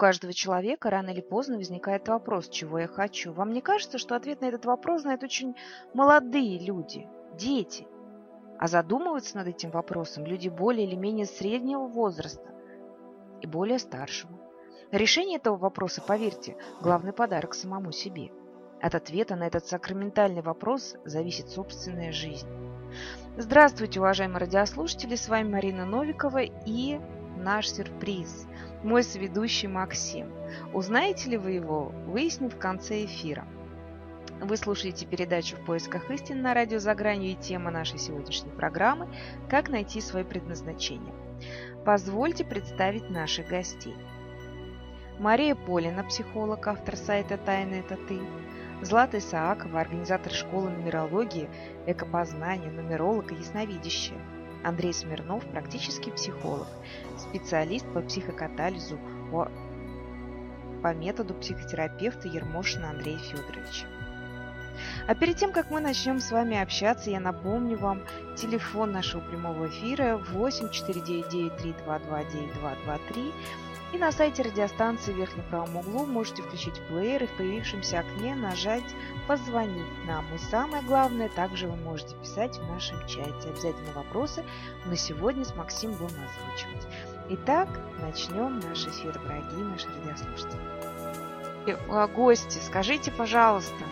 Каждого человека рано или поздно возникает вопрос, чего я хочу. Вам не кажется, что ответ на этот вопрос знают очень молодые люди, дети? А задумываются над этим вопросом люди более или менее среднего возраста и более старшего. Решение этого вопроса, поверьте, главный подарок самому себе. От ответа на этот сакраментальный вопрос зависит собственная жизнь. Здравствуйте, уважаемые радиослушатели, с вами Марина Новикова и наш сюрприз, мой соведущий Максим. Узнаете ли вы его, выясним в конце эфира. Вы слушаете передачу «В поисках истины» на радио «За гранью» и тема нашей сегодняшней программы «Как найти свое предназначение». Позвольте представить наших гостей. Мария Полина, психолог, автор сайта «Тайна – это ты», Злата Исаакова, организатор школы нумерологии, экопознания, нумеролог и ясновидящая, Андрей Смирнов, практический психолог, специалист по психокатализу по методу психотерапевта Ермошина Андрея Федоровича. А перед тем, как мы начнем с вами общаться, я напомню вам телефон нашего прямого эфира 8 499 322 9223 и на сайте радиостанции в верхнем правом углу можете включить плеер и в появившемся окне нажать «Позвонить нам». И самое главное, также вы можете писать в нашем чате. Обязательно вопросы мы сегодня с Максимом будем озвучивать. Итак, начнем наш эфир, дорогие наши радиослушатели. Э, гости, скажите, пожалуйста,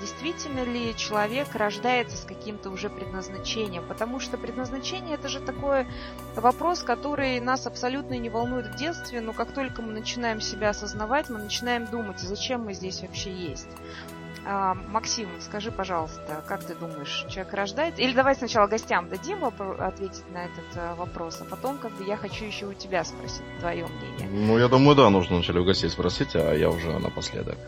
действительно ли человек рождается с каким-то уже предназначением, потому что предназначение это же такой вопрос, который нас абсолютно не волнует в детстве, но как только мы начинаем себя осознавать, мы начинаем думать, зачем мы здесь вообще есть. А, Максим, скажи, пожалуйста, как ты думаешь, человек рождается? Или давай сначала гостям дадим ответить на этот а, вопрос, а потом как бы я хочу еще у тебя спросить твое мнение. Ну, я думаю, да, нужно вначале у гостей спросить, а я уже напоследок.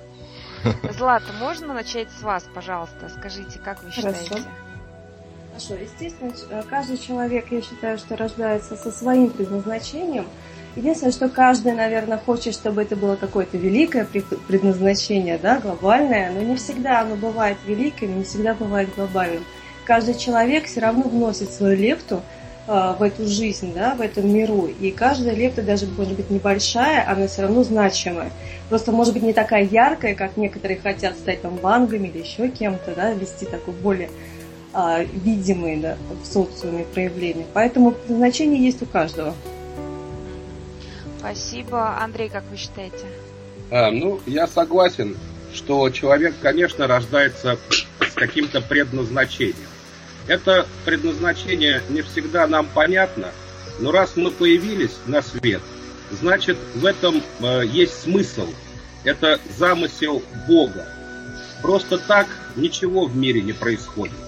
Злата, можно начать с вас, пожалуйста? Скажите, как вы считаете? Хорошо. Хорошо, естественно, э, каждый человек, я считаю, что рождается со своим предназначением. Единственное, что каждый, наверное, хочет, чтобы это было какое-то великое предназначение, да, глобальное, но не всегда оно бывает великим, не всегда бывает глобальным. Каждый человек все равно вносит свою лепту в эту жизнь, да, в этом миру. И каждая лепта, даже может быть небольшая, она все равно значимая. Просто может быть не такая яркая, как некоторые хотят стать там вангами или еще кем-то, да, вести такой более а, видимые да, в социуме проявления. Поэтому значение есть у каждого. Спасибо. Андрей, как вы считаете? А, ну, я согласен, что человек, конечно, рождается с каким-то предназначением. Это предназначение не всегда нам понятно, но раз мы появились на свет, значит в этом э, есть смысл. Это замысел Бога. Просто так ничего в мире не происходит.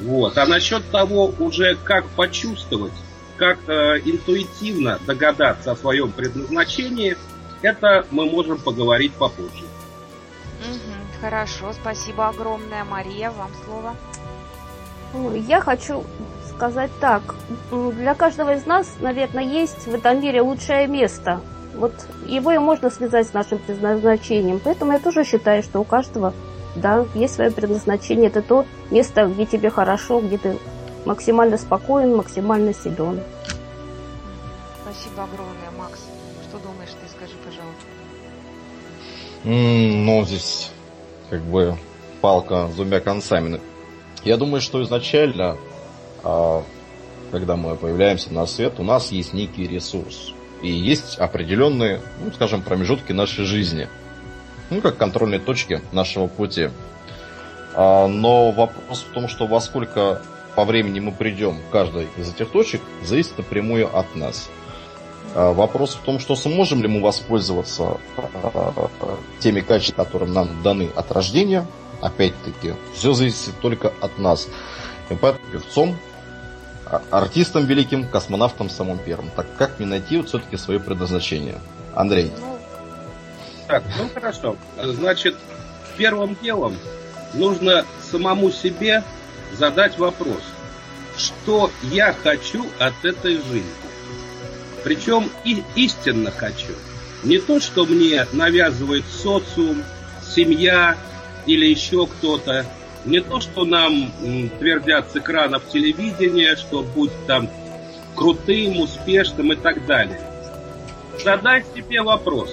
Вот. А насчет того уже как почувствовать, как э, интуитивно догадаться о своем предназначении, это мы можем поговорить попозже. Угу, хорошо, спасибо огромное. Мария, вам слово. Я хочу сказать так. Для каждого из нас, наверное, есть в этом мире лучшее место. Вот его и можно связать с нашим предназначением. Поэтому я тоже считаю, что у каждого, да, есть свое предназначение. Это то место, где тебе хорошо, где ты максимально спокоен, максимально силен. Спасибо огромное, Макс. Что думаешь ты? Скажи, пожалуйста. Mm, ну, здесь как бы палка с двумя концами. Я думаю, что изначально, а, когда мы появляемся на свет, у нас есть некий ресурс. И есть определенные, ну, скажем, промежутки нашей жизни. Ну, как контрольные точки нашего пути. А, но вопрос в том, что во сколько по времени мы придем к каждой из этих точек, зависит напрямую от нас. А, вопрос в том, что сможем ли мы воспользоваться теми качествами, которые нам даны от рождения, опять-таки, все зависит только от нас. Поэтому певцом, а, артистом великим, космонавтом самым первым. Так как мне найти вот все-таки свое предназначение? Андрей. Так, ну хорошо. Значит, первым делом нужно самому себе задать вопрос, что я хочу от этой жизни. Причем и истинно хочу. Не то, что мне навязывает социум, семья или еще кто-то. Не то, что нам твердят с экранов телевидения, что будь там крутым, успешным и так далее. Задай себе вопрос,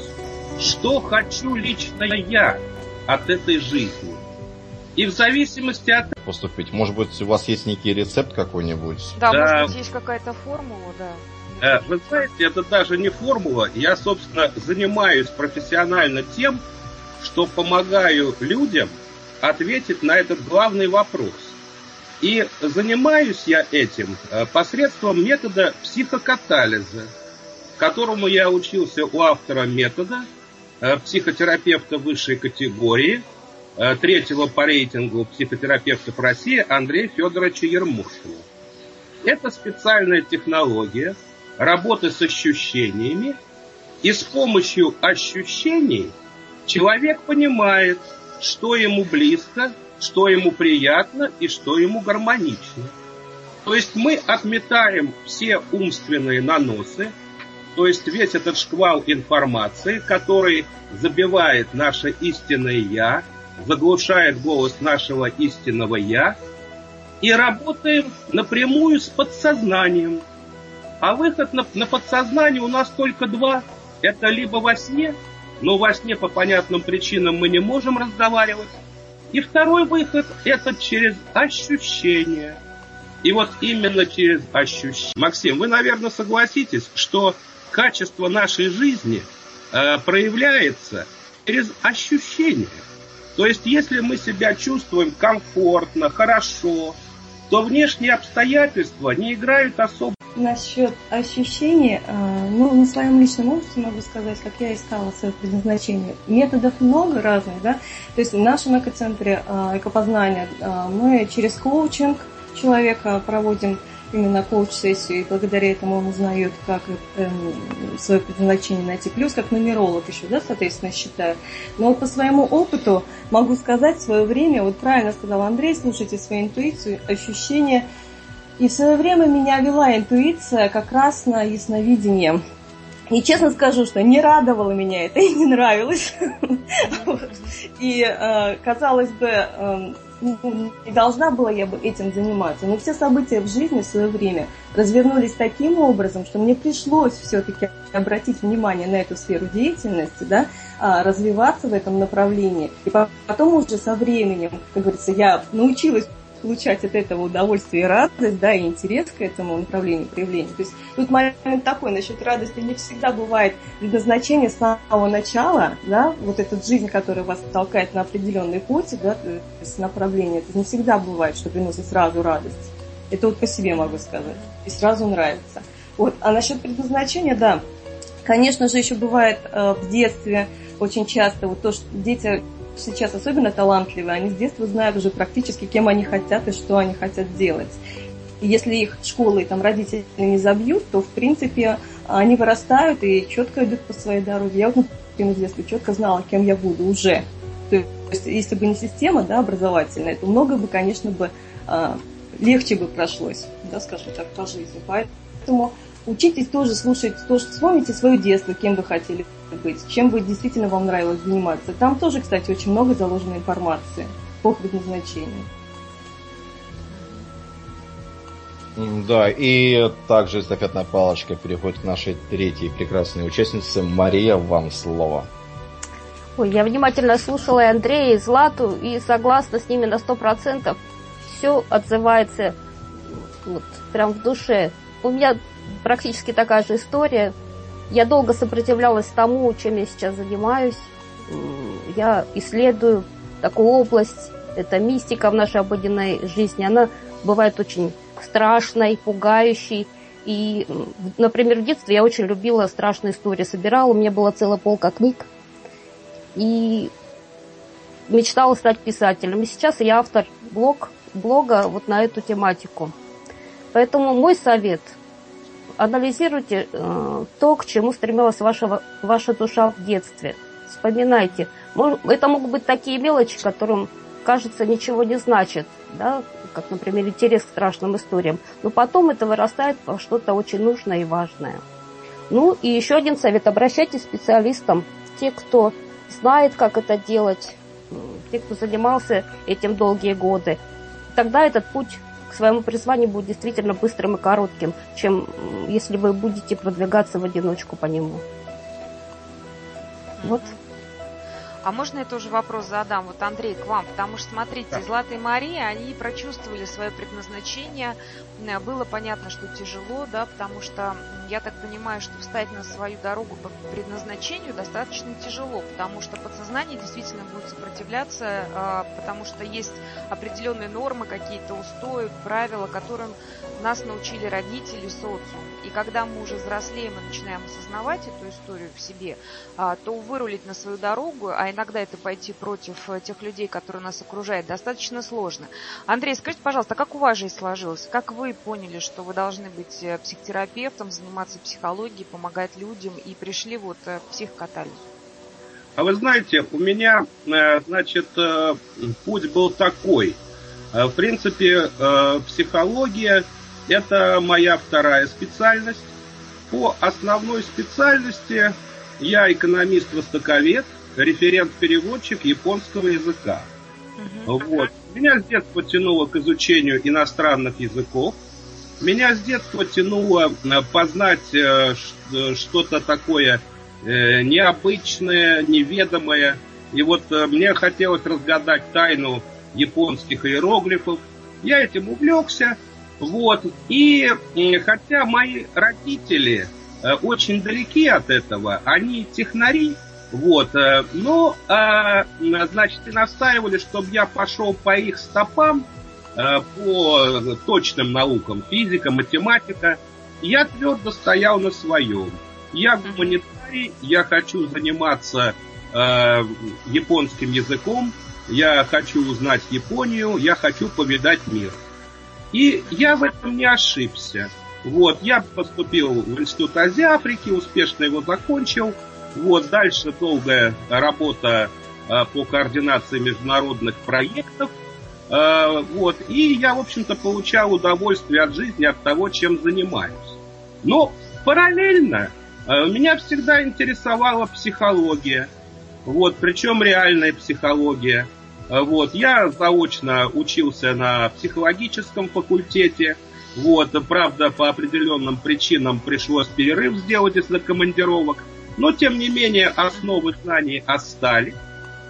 что хочу лично я от этой жизни? И в зависимости от... Поступить. Может быть, у вас есть некий рецепт какой-нибудь? Да, да. может быть, есть какая-то формула, да. Э, вы знаете, это даже не формула. Я, собственно, занимаюсь профессионально тем, что помогаю людям ответить на этот главный вопрос. И занимаюсь я этим э, посредством метода психокатализа, которому я учился у автора метода, э, психотерапевта высшей категории, э, третьего по рейтингу психотерапевтов России Андрея Федоровича Ермушина. Это специальная технология работы с ощущениями, и с помощью ощущений человек понимает, что ему близко, что ему приятно и что ему гармонично. То есть мы отметаем все умственные наносы, то есть весь этот шквал информации, который забивает наше истинное «я», заглушает голос нашего истинного «я», и работаем напрямую с подсознанием. А выход на, на подсознание у нас только два. Это либо во сне, но во сне по понятным причинам мы не можем разговаривать, и второй выход – это через ощущение. И вот именно через ощущение. Максим, вы, наверное, согласитесь, что качество нашей жизни э, проявляется через ощущение. То есть, если мы себя чувствуем комфортно, хорошо, то внешние обстоятельства не играют особо Насчет ощущений, а, ну, на своем личном опыте могу сказать, как я искала свое предназначение. Методов много разных, да. То есть в нашем экоцентре а, экопознания а, мы через коучинг человека проводим именно коуч-сессию, и благодаря этому он узнает, как э, свое предназначение найти. Плюс как нумеролог еще, да, соответственно, считаю. Но по своему опыту могу сказать, в свое время, вот правильно сказал Андрей, слушайте свою интуицию, ощущения – и в свое время меня вела интуиция как раз на ясновидение. И честно скажу, что не радовало меня это и не нравилось. И, э, казалось бы, э, не должна была я бы этим заниматься. Но все события в жизни в свое время развернулись таким образом, что мне пришлось все-таки обратить внимание на эту сферу деятельности, да, а, развиваться в этом направлении. И потом уже со временем, как говорится, я научилась получать от этого удовольствие и радость, да, и интерес к этому направлению проявления. То есть тут момент такой, насчет радости не всегда бывает предназначение с самого начала, да, вот эта жизнь, которая вас толкает на определенный путь, да, то есть направление, это не всегда бывает, что приносит сразу радость. Это вот по себе могу сказать. И сразу нравится. Вот. А насчет предназначения, да, конечно же, еще бывает э, в детстве очень часто вот то, что дети сейчас особенно талантливые, они с детства знают уже практически, кем они хотят и что они хотят делать. И если их школы и там родители не забьют, то в принципе они вырастают и четко идут по своей дороге. Я вот, например, в детстве четко знала, кем я буду уже. То есть, если бы не система да, образовательная, то много бы, конечно, бы а, легче бы прошлось, да, скажем так, по жизни. Поэтому учитесь тоже слушать, тоже вспомните свое детство, кем вы хотели быть, чем бы действительно вам нравилось заниматься. Там тоже, кстати, очень много заложено информации по предназначению. Да, и также эстафетная палочка переходит к нашей третьей прекрасной участнице. Мария, вам слово. Ой, я внимательно слушала и Андрея, и Злату, и согласна с ними на сто процентов. Все отзывается вот, прям в душе. У меня практически такая же история. Я долго сопротивлялась тому, чем я сейчас занимаюсь. Я исследую такую область. Это мистика в нашей обыденной жизни. Она бывает очень страшной, пугающей. И, например, в детстве я очень любила страшные истории. Собирала, у меня была целая полка книг. И мечтала стать писателем. И сейчас я автор блог, блога вот на эту тематику. Поэтому мой совет – анализируйте э, то, к чему стремилась ваша, ваша душа в детстве. вспоминайте. Это могут быть такие мелочи, которым кажется ничего не значит, да, как, например, интерес к страшным историям. Но потом это вырастает во что-то очень нужное и важное. Ну и еще один совет. Обращайтесь к специалистам. Те, кто знает, как это делать, те, кто занимался этим долгие годы. Тогда этот путь к своему призванию будет действительно быстрым и коротким, чем если вы будете продвигаться в одиночку по нему. Вот. А можно я тоже вопрос задам? Вот, Андрей, к вам, потому что, смотрите, да. Златые Марии, они прочувствовали свое предназначение. Было понятно, что тяжело, да, потому что я так понимаю, что встать на свою дорогу по предназначению достаточно тяжело, потому что подсознание действительно будет сопротивляться, а, потому что есть определенные нормы, какие-то устои, правила, которым нас научили родители, социум. И когда мы уже взрослеем и начинаем осознавать эту историю в себе, а, то вырулить на свою дорогу, а иногда это пойти против э, тех людей, которые нас окружают, достаточно сложно. Андрей, скажите, пожалуйста, как у вас жизнь сложилась? Как вы поняли, что вы должны быть э, психотерапевтом, заниматься психологией, помогать людям и пришли вот э, к психокатализу? А вы знаете, у меня, значит, путь был такой. В принципе, психология – это моя вторая специальность. По основной специальности я экономист-востоковед – референт-переводчик японского языка. Угу. Вот. Меня с детства тянуло к изучению иностранных языков. Меня с детства тянуло э, познать э, э, что-то такое необычное, неведомое. И вот мне хотелось разгадать тайну японских иероглифов. Я этим увлекся. Вот. И хотя мои родители очень далеки от этого, они технари, вот. Но, э, значит, и настаивали, чтобы я пошел по их стопам, по точным наукам, физика, математика. Я твердо стоял на своем. Я гуманитарий, я хочу заниматься японским языком, я хочу узнать Японию, я хочу повидать мир. И я в этом не ошибся. Вот, я поступил в Институт Азии Африки, успешно его закончил – вот, дальше долгая работа а, по координации международных проектов. А, вот, и я, в общем-то, получал удовольствие от жизни, от того, чем занимаюсь. Но параллельно а, меня всегда интересовала психология. Вот, причем реальная психология. Вот, я заочно учился на психологическом факультете. Вот, правда, по определенным причинам пришлось перерыв сделать из-за командировок. Но, тем не менее, основы знаний остались.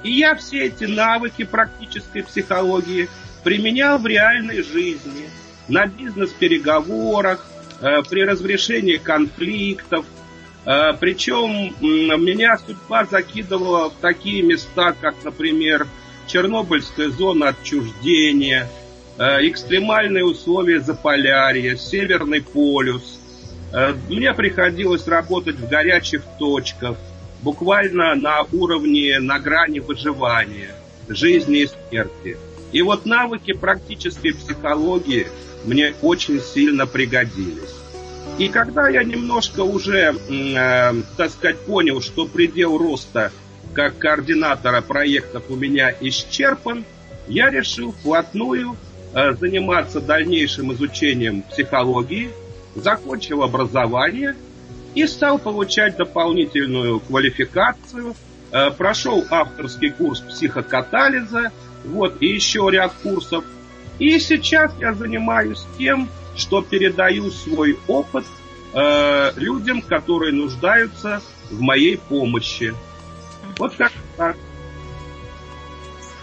И я все эти навыки практической психологии применял в реальной жизни, на бизнес-переговорах, э, при разрешении конфликтов. Э, причем меня судьба закидывала в такие места, как, например, Чернобыльская зона отчуждения, э, экстремальные условия Заполярья, Северный полюс – мне приходилось работать в горячих точках, буквально на уровне, на грани выживания, жизни и смерти. И вот навыки практической психологии мне очень сильно пригодились. И когда я немножко уже, э, так сказать, понял, что предел роста как координатора проектов у меня исчерпан, я решил вплотную э, заниматься дальнейшим изучением психологии – закончил образование и стал получать дополнительную квалификацию, э, прошел авторский курс психокатализа, вот, и еще ряд курсов. И сейчас я занимаюсь тем, что передаю свой опыт э, людям, которые нуждаются в моей помощи. Вот как так.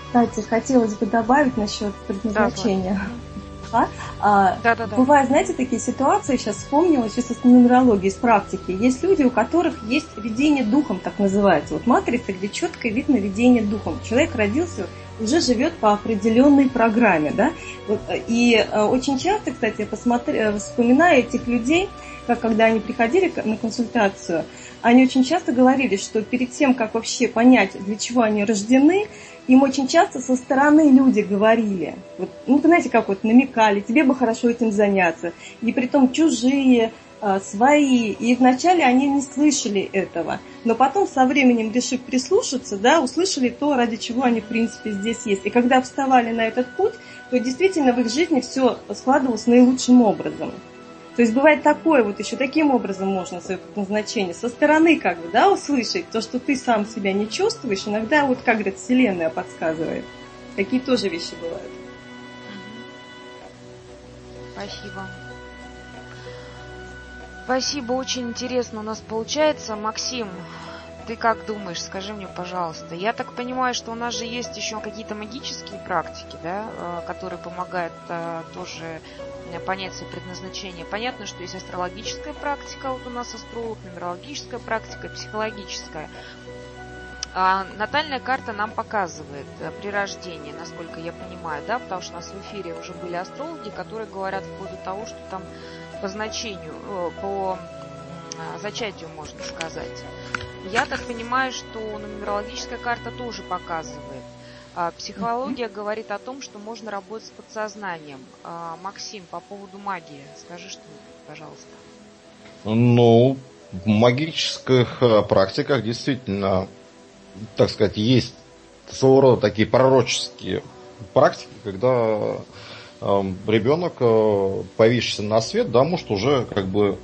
Кстати, хотелось бы добавить насчет предназначения. Да, да? А, да, да, да. Бывают, знаете, такие ситуации, сейчас вспомнила, сейчас из нумерологии, из практики. Есть люди, у которых есть видение духом, так называется. Вот матрица, где четко видно видение духом. Человек родился, уже живет по определенной программе, да. Вот, и э, очень часто, кстати, я посмотри, э, вспоминаю этих людей, как когда они приходили на консультацию, они очень часто говорили, что перед тем, как вообще понять, для чего они рождены, им очень часто со стороны люди говорили, вот, ну, знаете, как вот намекали, тебе бы хорошо этим заняться. И при том чужие, свои. И вначале они не слышали этого. Но потом, со временем, решив прислушаться, да, услышали то, ради чего они, в принципе, здесь есть. И когда вставали на этот путь, то действительно в их жизни все складывалось наилучшим образом. То есть бывает такое, вот еще таким образом можно свое предназначение со стороны как бы, да, услышать, то, что ты сам себя не чувствуешь, иногда вот, как говорят, Вселенная подсказывает. Такие тоже вещи бывают. Спасибо. Спасибо, очень интересно у нас получается. Максим, ты как думаешь, скажи мне, пожалуйста. Я так понимаю, что у нас же есть еще какие-то магические практики, да, э, которые помогают э, тоже понять свое предназначение. Понятно, что есть астрологическая практика, вот у нас астролог, нумерологическая практика, психологическая. А натальная карта нам показывает э, при рождении, насколько я понимаю, да, потому что у нас в эфире уже были астрологи, которые говорят вплоть до того, что там по значению, э, по а, зачатию, можно сказать. Я так понимаю, что нумерологическая карта тоже показывает. А психология говорит о том, что можно работать с подсознанием. А, Максим, по поводу магии, скажи что-нибудь, пожалуйста. Ну, в магических э, практиках действительно так сказать, есть своего рода такие пророческие практики, когда ребенок, э, появившийся на свет, да, может уже как бы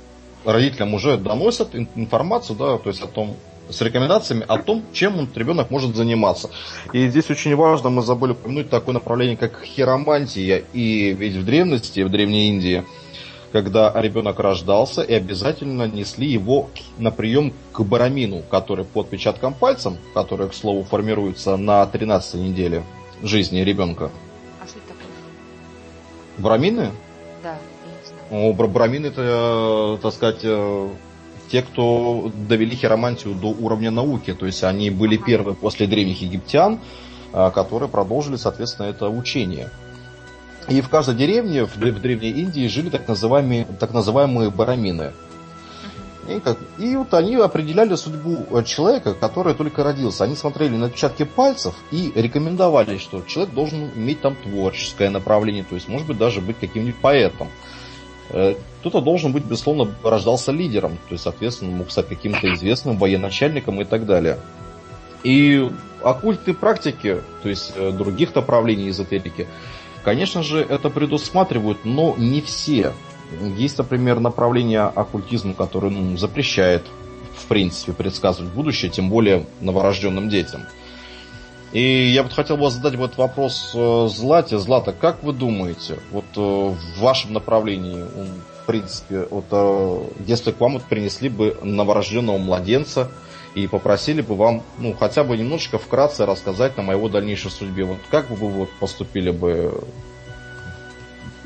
родителям уже доносят информацию, да, то есть о том, с рекомендациями о том, чем он, ребенок может заниматься. И здесь очень важно, мы забыли упомянуть такое направление, как хиромантия. И ведь в древности, в Древней Индии, когда ребенок рождался, и обязательно несли его на прием к барамину, который по отпечаткам пальцем, который, к слову, формируется на 13 неделе жизни ребенка. Брамины? Да, я не знаю. О, брамины это, так сказать, э, те, кто довели хиромантию до уровня науки. То есть они были ага. первые после древних египтян, э, которые продолжили, соответственно, это учение. И в каждой деревне в, в Древней Индии жили так называемые, так называемые барамины. И, как, и вот они определяли судьбу э, человека, который только родился. Они смотрели на отпечатки пальцев и рекомендовали, что человек должен иметь там творческое направление, то есть, может быть, даже быть каким-нибудь поэтом. Э, кто-то должен быть, безусловно, рождался лидером, то есть, соответственно, мог стать каким-то известным военачальником и так далее. И оккультные практики, то есть э, других направлений эзотерики, Конечно же, это предусматривают, но не все. Есть, например, направление оккультизма, которое ну, запрещает, в принципе, предсказывать будущее, тем более новорожденным детям. И я вот хотел бы задать вот вопрос э, Злате. Злата, как вы думаете, вот э, в вашем направлении, в принципе, вот э, если к вам вот принесли бы новорожденного младенца, и попросили бы вам, ну, хотя бы немножечко вкратце рассказать нам о его дальнейшей судьбе. Вот как бы вы вот поступили бы,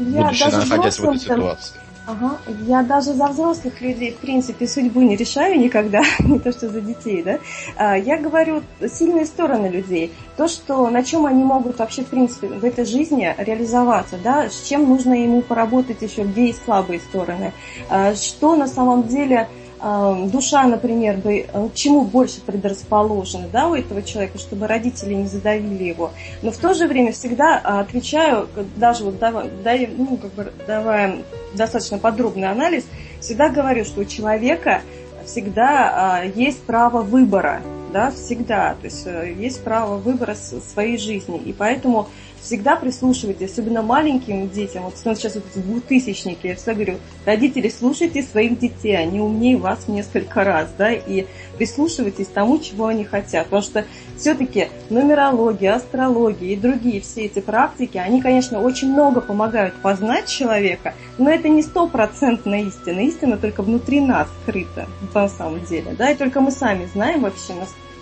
Я будучи находясь в этой ситуации? Ага. Я даже за взрослых людей, в принципе, судьбу не решаю никогда, не то что за детей, да. А, я говорю сильные стороны людей, то, что на чем они могут вообще, в принципе, в этой жизни реализоваться, да, с чем нужно ему поработать еще, где есть слабые стороны, а, что на самом деле душа, например, бы э, к чему больше предрасположена да, у этого человека, чтобы родители не задавили его. Но в то же время всегда а, отвечаю, даже вот давая, ну, как бы давая достаточно подробный анализ, всегда говорю, что у человека всегда а, есть право выбора, да, всегда, то есть э, есть право выбора своей жизни, и поэтому всегда прислушивайтесь, особенно маленьким детям. Вот сейчас вот эти двухтысячники, я всегда говорю, родители, слушайте своих детей, они умнее вас в несколько раз, да, и прислушивайтесь тому, чего они хотят. Потому что все-таки нумерология, астрология и другие все эти практики, они, конечно, очень много помогают познать человека, но это не стопроцентная истина. Истина только внутри нас скрыта, на самом деле, да, и только мы сами знаем вообще,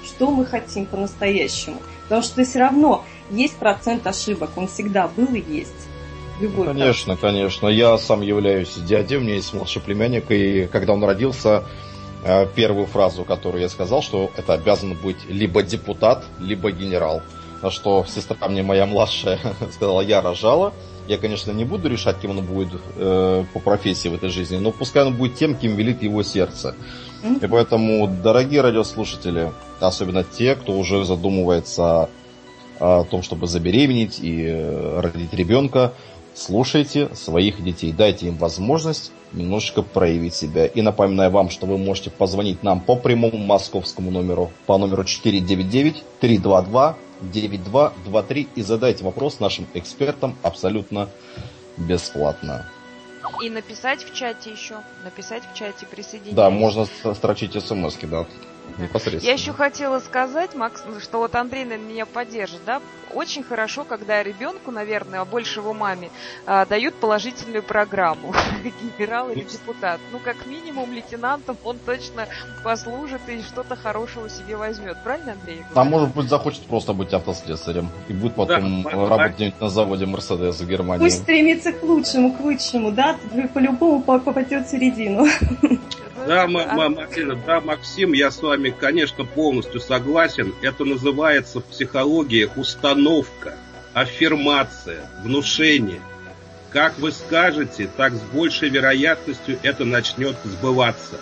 что мы хотим по-настоящему. Потому что все равно есть процент ошибок, он всегда был и есть. Любой конечно, практике. конечно. Я сам являюсь дядей, у меня есть младший племянник, и когда он родился, э, первую фразу, которую я сказал, что это обязан быть либо депутат, либо генерал. На что сестра мне моя младшая сказала, я рожала. Я, конечно, не буду решать, кем он будет э, по профессии в этой жизни, но пускай он будет тем, кем велит его сердце. И поэтому, дорогие радиослушатели, особенно те, кто уже задумывается о том, чтобы забеременеть и э, родить ребенка, слушайте своих детей, дайте им возможность немножечко проявить себя. И напоминаю вам, что вы можете позвонить нам по прямому московскому номеру, по номеру 499-322-9223 и задайте вопрос нашим экспертам абсолютно бесплатно. И написать в чате еще. Написать в чате, присоединяйтесь. Да, можно строчить смс да непосредственно. Я еще хотела сказать, Макс, что вот Андрей, наверное, меня поддержит, да? Очень хорошо, когда ребенку, наверное, а больше его маме, а, дают положительную программу, генерал или депутат. Ну, как минимум, лейтенантом он точно послужит и что-то хорошего себе возьмет. Правильно, Андрей? А может быть, захочет просто быть автослесарем и будет потом да, работать на заводе Мерседес в Германии. Пусть стремится к лучшему, к высшему, да? По-любому попадет в середину. Да, Марина, да, Максим, я с вами, конечно, полностью согласен. Это называется в психологии установка, аффирмация, внушение. Как вы скажете, так с большей вероятностью это начнет сбываться.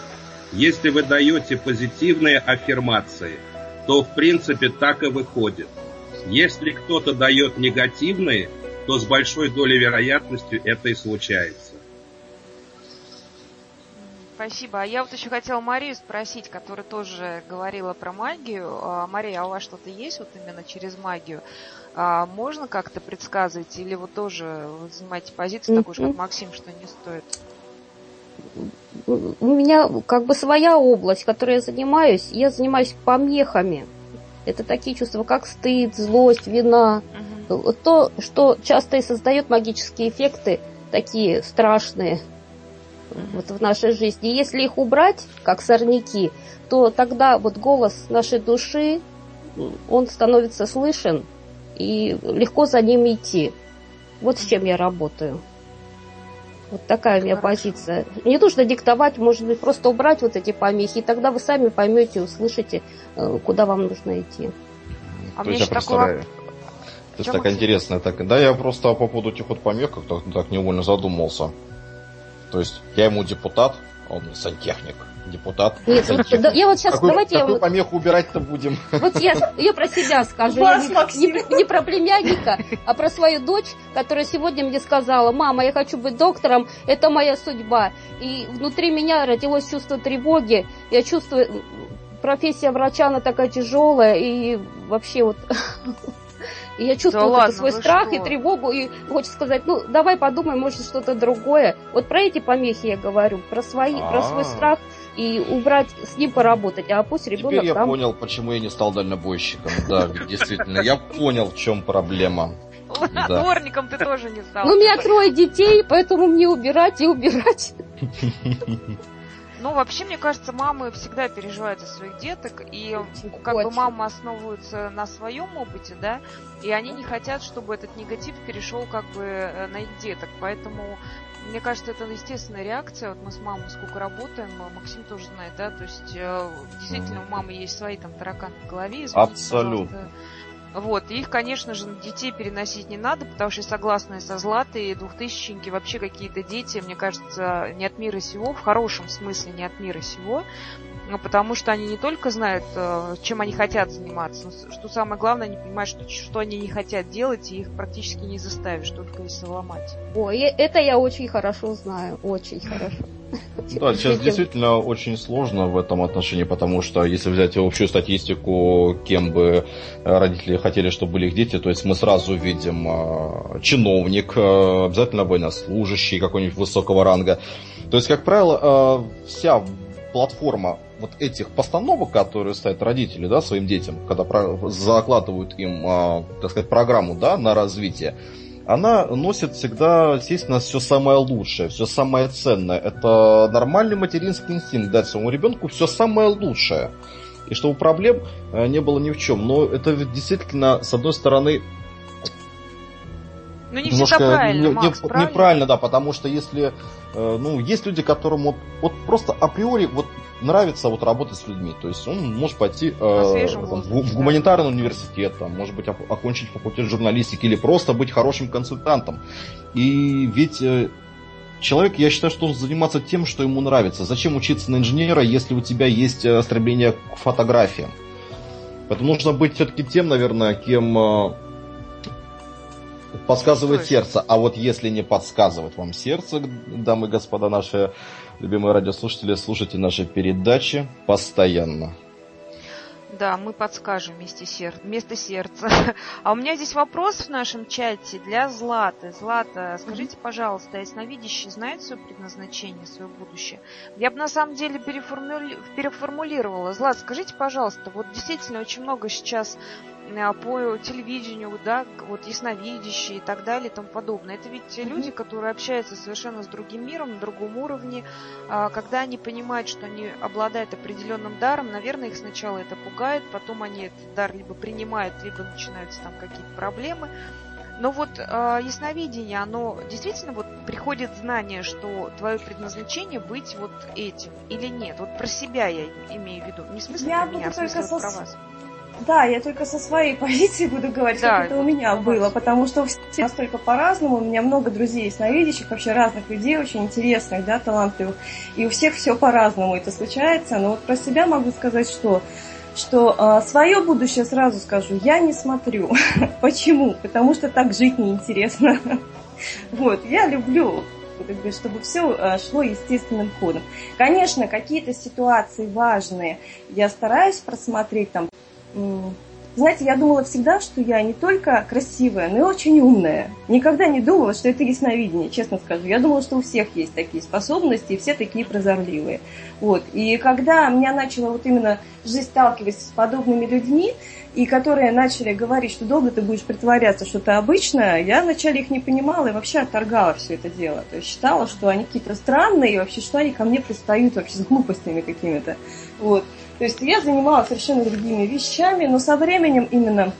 Если вы даете позитивные аффирмации, то в принципе так и выходит. Если кто-то дает негативные, то с большой долей вероятностью это и случается. Спасибо. А я вот еще хотела Марию спросить, которая тоже говорила про магию. А, Мария, а у вас что-то есть вот именно через магию? А можно как-то предсказывать или вот тоже вы занимаете позицию такую же, как Максим, что не стоит? У меня как бы своя область, которой я занимаюсь. Я занимаюсь помехами. Это такие чувства, как стыд, злость, вина. Угу. То, что часто и создает магические эффекты, такие страшные, вот в нашей жизни. Если их убрать, как сорняки, то тогда вот голос нашей души, он становится слышен, и легко за ним идти. Вот с чем я работаю. Вот такая у меня позиция. Не нужно диктовать, может быть, просто убрать вот эти помехи, и тогда вы сами поймете, услышите, э, куда вам нужно идти. А То есть я представляю. Такое... То есть так интересно. Так, да, я просто по поводу этих вот помех как-то так невольно задумался. То есть я ему депутат, а он сантехник. Депутат. Нет, сантехник. Да, я вот сейчас, какую, давайте какую я... помеху убирать-то будем? Вот я, я про себя скажу. Вас, не, не, не про племянника, а про свою дочь, которая сегодня мне сказала, мама, я хочу быть доктором, это моя судьба. И внутри меня родилось чувство тревоги. Я чувствую, профессия врача, она такая тяжелая, и вообще вот И я чувствую да ладно, свой страх что? и тревогу, и хочется сказать, ну, давай подумай, может, что-то другое. Вот про эти помехи я говорю, про свои, А-а-а. про свой а. страх и убрать, с ним поработать, а пусть ребенок Теперь я там... понял, почему я не стал дальнобойщиком. Да, действительно, я понял, в чем проблема. Дворником ты тоже не стал. Ну, у меня трое детей, поэтому мне убирать и убирать. Ну, вообще, мне кажется, мамы всегда переживают за своих деток, и очень, как бы мамы основываются на своем опыте, да, и они не хотят, чтобы этот негатив перешел как бы э, на их деток. Поэтому, мне кажется, это естественная реакция. Вот мы с мамой сколько работаем, Максим тоже знает, да, то есть э, действительно у мамы есть свои там тараканы в голове. Извините, Абсолютно. Пожалуйста вот, их, конечно же, на детей переносить не надо, потому что согласны со Златой, двухтысячники, вообще какие-то дети, мне кажется, не от мира сего, в хорошем смысле не от мира сего, потому что они не только знают, э, чем они хотят заниматься, но что самое главное, они понимают, что, что они не хотят делать, и их практически не заставишь, только если ломать. Ой, это я очень хорошо знаю, очень хорошо. Да, сейчас действительно очень сложно в этом отношении, потому что если взять общую статистику, кем бы родители хотели, чтобы были их дети, то есть мы сразу видим э, чиновник, э, обязательно военнослужащий какой-нибудь высокого ранга. То есть, как правило, э, вся платформа вот этих постановок, которые ставят родители да, своим детям, когда закладывают им, э, так сказать, программу да, на развитие, она носит всегда, естественно, все самое лучшее, все самое ценное. Это нормальный материнский инстинкт дать своему ребенку все самое лучшее. И чтобы проблем э, не было ни в чем. Но это действительно, с одной стороны, ну, не немножко правильно, не, Макс, не, правильно? неправильно, да, потому что если, э, ну, есть люди, которым вот, вот просто априори вот нравится вот работать с людьми. То есть он может пойти э, там, в, в гуманитарный университет, там, может быть, окончить факультет журналистики или просто быть хорошим консультантом. И ведь э, человек, я считаю, что должен заниматься тем, что ему нравится. Зачем учиться на инженера, если у тебя есть э, стремление к фотографиям? Поэтому нужно быть все-таки тем, наверное, кем Подсказывает сердце. А вот если не подсказывает вам сердце, дамы и господа, наши любимые радиослушатели, слушайте наши передачи постоянно. Да, мы подскажем вместе, сер... вместо сердца. А у меня здесь вопрос в нашем чате для Златы. Злата, скажите, пожалуйста, ясновидящий знает свое предназначение, свое будущее? Я бы на самом деле переформули... переформулировала. Злат, скажите, пожалуйста, вот действительно очень много сейчас по телевидению, да, вот ясновидящие и так далее и тому подобное. Это ведь mm-hmm. люди, которые общаются совершенно с другим миром, на другом уровне. А, когда они понимают, что они обладают определенным даром, наверное, их сначала это пугает, потом они этот дар либо принимают, либо начинаются там какие-то проблемы. Но вот э, ясновидение, оно действительно вот приходит знание, что твое предназначение быть вот этим или нет. Вот про себя я имею в виду. Не в смысле я про меня, а в смысле вот про вас. Да, я только со своей позиции буду говорить, да, как это у меня было, потому что все настолько по-разному, у меня много друзей ясновидящих, вообще разных людей, очень интересных, да, талантливых, и у всех все по-разному это случается, но вот про себя могу сказать, что что э, свое будущее сразу скажу, я не смотрю. Почему? Потому что так жить неинтересно. вот, я люблю чтобы все а, шло естественным ходом. Конечно, какие-то ситуации важные я стараюсь просмотреть там знаете, я думала всегда, что я не только красивая, но и очень умная. Никогда не думала, что это ясновидение, честно скажу. Я думала, что у всех есть такие способности, и все такие прозорливые. Вот. И когда меня начала вот именно жизнь сталкиваться с подобными людьми, и которые начали говорить, что долго ты будешь притворяться, что ты обычная, я вначале их не понимала и вообще отторгала все это дело. То есть считала, что они какие-то странные, и вообще, что они ко мне пристают вообще с глупостями какими-то. Вот. То есть я занималась совершенно другими вещами, но со временем именно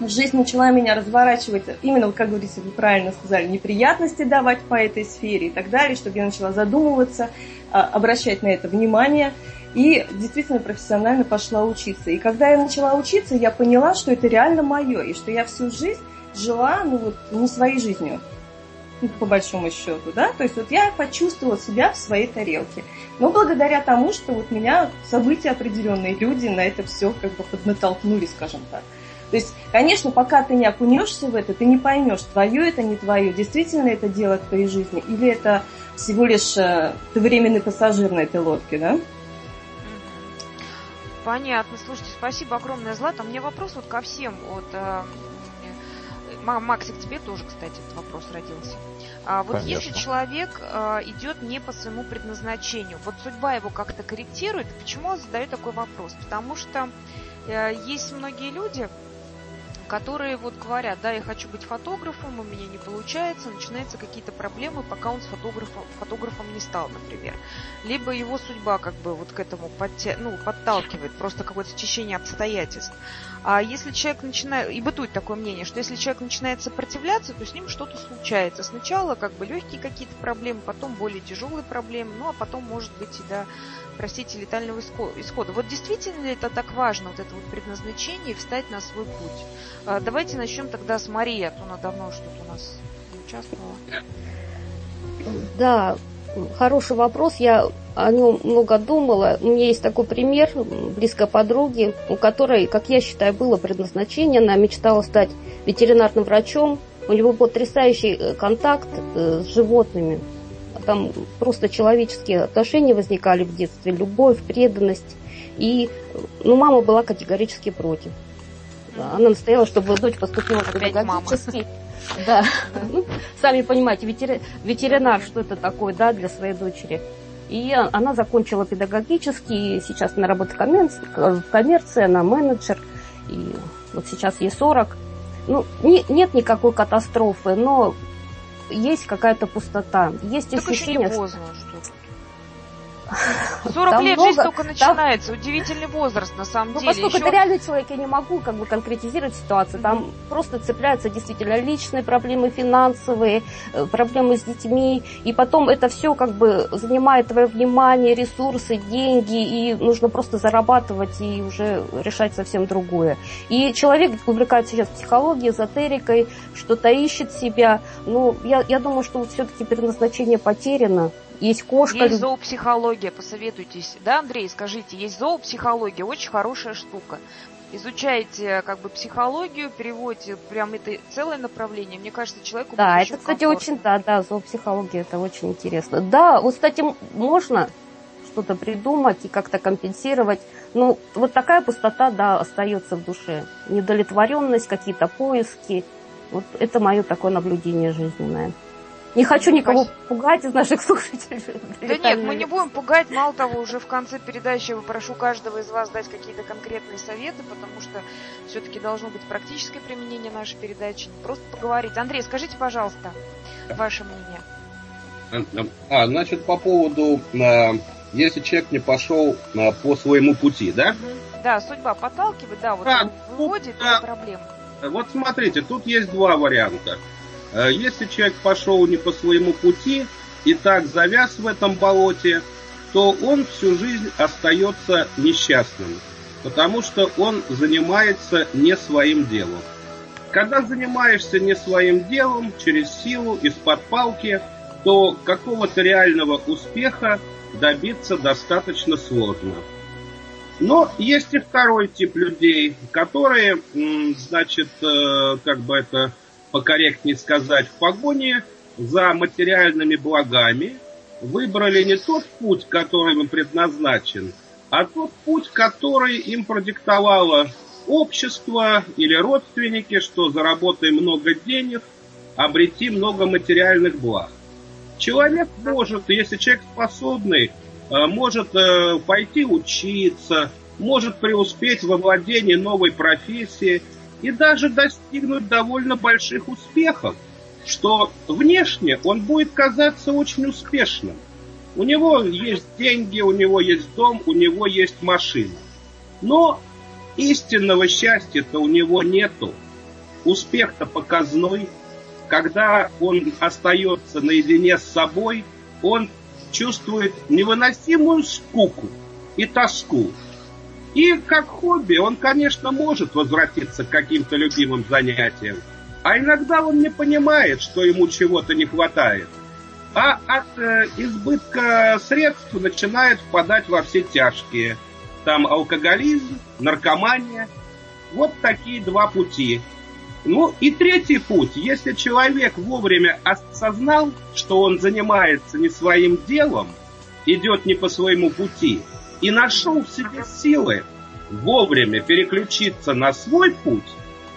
жизнь начала меня разворачивать, именно, как говорится, вы правильно сказали, неприятности давать по этой сфере и так далее, чтобы я начала задумываться, а, обращать на это внимание. И действительно профессионально пошла учиться. И когда я начала учиться, я поняла, что это реально мое, и что я всю жизнь жила, ну вот, не своей жизнью по большому счету, да, то есть вот я почувствовала себя в своей тарелке. Но благодаря тому, что вот меня события определенные, люди на это все как бы поднатолкнули, скажем так. То есть, конечно, пока ты не окунешься в это, ты не поймешь, твое это, не твое, действительно это дело твоей жизни, или это всего лишь э, ты временный пассажир на этой лодке, да? Понятно. Слушайте, спасибо огромное, Злата. У меня вопрос вот ко всем. Вот, э, Максик, тебе тоже, кстати, этот вопрос родился. А вот Конечно. если человек а, идет не по своему предназначению, вот судьба его как-то корректирует, почему он задает такой вопрос? Потому что а, есть многие люди, которые вот говорят, да, я хочу быть фотографом, у меня не получается, начинаются какие-то проблемы, пока он с фотографом, фотографом не стал, например. Либо его судьба как бы вот к этому подтя... ну, подталкивает, просто какое-то стечение обстоятельств. А если человек начинает, и бытует такое мнение, что если человек начинает сопротивляться, то с ним что-то случается. Сначала как бы легкие какие-то проблемы, потом более тяжелые проблемы, ну а потом может быть и до простите, летального исхода. Вот действительно ли это так важно, вот это вот предназначение, встать на свой путь? А, давайте начнем тогда с Марии, а то она давно что-то у нас не участвовала. Да, хороший вопрос. Я о нем много думала. У меня есть такой пример близкой подруги, у которой, как я считаю, было предназначение. Она мечтала стать ветеринарным врачом. У него был потрясающий э, контакт э, с животными там просто человеческие отношения возникали в детстве, любовь, преданность. И ну, мама была категорически против. Она настояла, чтобы дочь поступила педагогически. Да. Ну, сами понимаете, ветери... ветеринар, что это такое, да, для своей дочери. И она закончила педагогический, сейчас она работает в коммерции, она менеджер, и вот сейчас ей 40. Ну, не, нет никакой катастрофы, но есть какая-то пустота. Есть так ощущение... Что 40 там лет много, жизнь только начинается. Там... Удивительный возраст, на самом ну, деле. Поскольку Еще... это реальный человек, я не могу как бы конкретизировать ситуацию. Там mm-hmm. просто цепляются действительно личные проблемы, финансовые, э, проблемы с детьми. И потом это все как бы занимает твое внимание, ресурсы, деньги. И нужно просто зарабатывать и уже решать совсем другое. И человек увлекается сейчас психологией, эзотерикой, что-то ищет себя. Ну, я, я думаю, что все-таки предназначение потеряно. Есть кошка. Есть зоопсихология, посоветуйтесь. Да, Андрей, скажите, есть зоопсихология, очень хорошая штука. изучаете как бы психологию, переводите прям это целое направление. Мне кажется, человеку Да, это, кстати, комфортно. очень, да, да, зоопсихология, это очень интересно. Да, вот, кстати, можно что-то придумать и как-то компенсировать. Ну, вот такая пустота, да, остается в душе. Недовлетворенность, какие-то поиски. Вот это мое такое наблюдение жизненное. Не хочу никого пугать из наших слушателей. Да нет, мы не будем пугать. Мало того, уже в конце передачи я прошу каждого из вас дать какие-то конкретные советы, потому что все-таки должно быть практическое применение нашей передачи, не просто поговорить. Андрей, скажите, пожалуйста, ваше мнение. А, значит, по поводу, э, если человек не пошел э, по своему пути, да? Да, судьба подталкивает, да, вот Да, выводит да. проблем. Вот смотрите, тут есть два варианта. Э, Если человек пошел не по своему пути и так завяз в этом болоте, то он всю жизнь остается несчастным, потому что он занимается не своим делом. Когда занимаешься не своим делом, через силу, из-под палки, то какого-то реального успеха добиться достаточно сложно. Но есть и второй тип людей, которые, значит, э, как бы это покорректнее сказать, в погоне за материальными благами выбрали не тот путь, который им предназначен, а тот путь, который им продиктовало общество или родственники, что заработай много денег, обрети много материальных благ. Человек может, если человек способный, э, может э, пойти учиться, может преуспеть во владении новой профессии и даже достигнуть довольно больших успехов, что внешне он будет казаться очень успешным. У него есть деньги, у него есть дом, у него есть машина. Но истинного счастья-то у него нету. Успех-то показной. Когда он остается наедине с собой, он чувствует невыносимую скуку и тоску. И как хобби он, конечно, может возвратиться к каким-то любимым занятиям. А иногда он не понимает, что ему чего-то не хватает. А от э, избытка средств начинает впадать во все тяжкие. Там алкоголизм, наркомания. Вот такие два пути. Ну и третий путь. Если человек вовремя осознал, что он занимается не своим делом, идет не по своему пути, и нашел в себе силы вовремя переключиться на свой путь,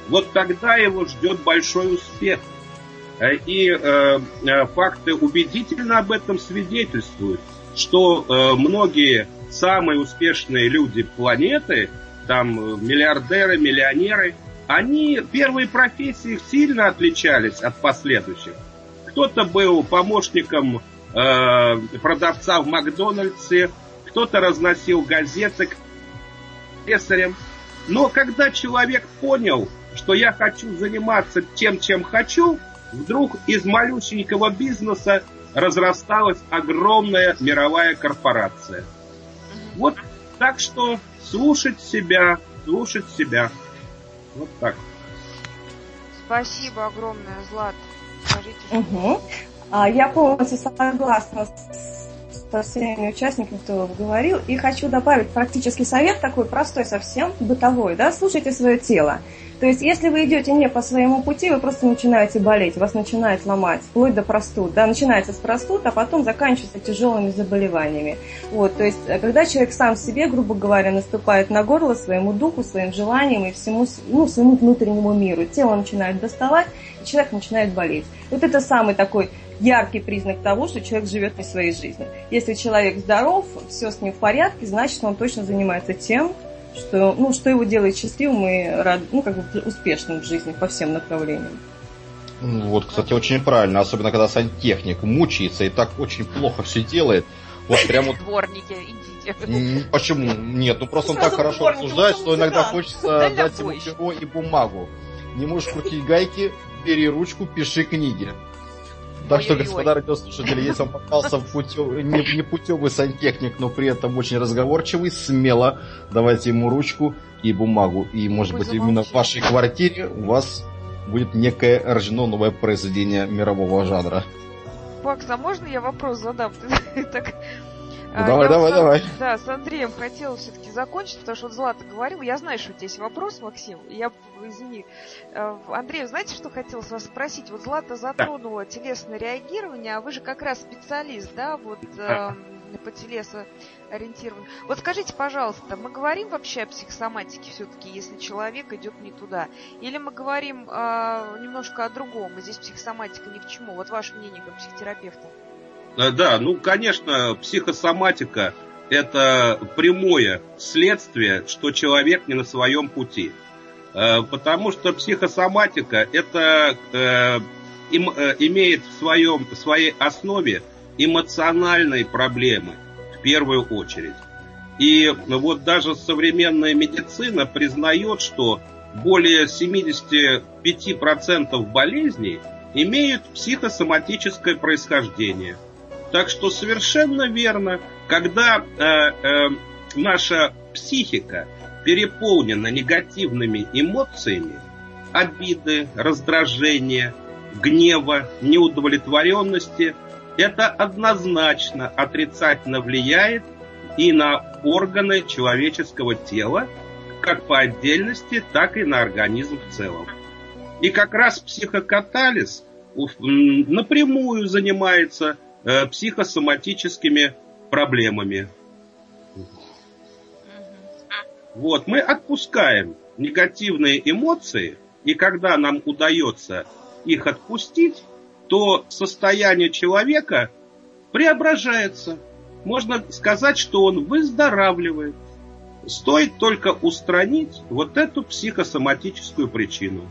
вот тогда его ждет большой успех. Э, И э, э, факты убедительно об этом свидетельствуют, что э, многие самые успешные люди планеты, там э, миллиардеры, миллионеры, они первые профессии сильно отличались от последующих. Кто-то был помощником э, продавца в Макдональдсе, кто-то разносил газеты слесарем. Но когда человек понял, что я хочу заниматься тем, чем хочу, вдруг из малюсенького бизнеса разрасталась огромная мировая корпорация. Вот так что слушать себя, слушать себя. Вот так. Спасибо огромное, Злат. Скажите, что- Угу. А, я полностью согласна с, со всеми участниками, кто говорил, и хочу добавить практический совет такой простой совсем, бытовой, да, слушайте свое тело. То есть, если вы идете не по своему пути, вы просто начинаете болеть, вас начинает ломать, вплоть до простуд. Да, начинается с простуд, а потом заканчивается тяжелыми заболеваниями. Вот, то есть, э, когда человек сам себе, грубо говоря, наступает на горло своему духу, своим желаниям и всему, ну, своему внутреннему миру, тело начинает доставать, и человек начинает болеть. Вот это самый такой яркий признак того, что человек живет не своей жизнью. Если человек здоров, все с ним в порядке, значит, он точно занимается тем, что, ну, что его делает счастливым и рад, ну, как бы успешным в жизни по всем направлениям. Ну, Вот, кстати, очень правильно, особенно когда сантехник мучается и так очень плохо все делает. Вот прям вот Дворники, идите. Почему? Нет, ну просто он так хорошо он что иногда хочется Да дать ему перо и бумагу. Не можешь крутить гайки, бери ручку, пиши книги. Так что, господа радиослушатели, если вам попался путё- не, не путевый сантехник, но при этом очень разговорчивый, смело давайте ему ручку и бумагу. И, может быть, именно в вашей квартире у вас будет некое рождено новое произведение мирового жанра. Макс, а можно я вопрос задам? Ты так Ну, давай, давай, вот, давай. Да, с Андреем хотела все-таки закончить, потому что вот Злата говорил, я знаю, что у тебя есть вопрос, Максим, я, извини. Э, Андрей, знаете, что хотела с вас спросить? Вот Злата затронула да. телесное реагирование, а вы же как раз специалист, да, вот э, по телесоориентированию. Вот скажите, пожалуйста, мы говорим вообще о психосоматике все-таки, если человек идет не туда? Или мы говорим э, немножко о другом, и здесь психосоматика ни к чему? Вот ваше мнение как психотерапевта. Э, да, ну, конечно, психосоматика – это прямое следствие, что человек не на своем пути. Э, потому что психосоматика – это э, имеет в, своем, в своей основе эмоциональные проблемы в первую очередь. И вот даже современная медицина признает, что более 75% болезней имеют психосоматическое происхождение – так что совершенно верно, когда э, э, наша психика переполнена негативными эмоциями, обиды, раздражения, гнева, неудовлетворенности, это однозначно отрицательно влияет и на органы человеческого тела, как по отдельности, так и на организм в целом. И как раз психокатализ напрямую занимается психосоматическими проблемами. Вот, мы отпускаем негативные эмоции, и когда нам удается их отпустить, то состояние человека преображается. Можно сказать, что он выздоравливает. Стоит только устранить вот эту психосоматическую причину.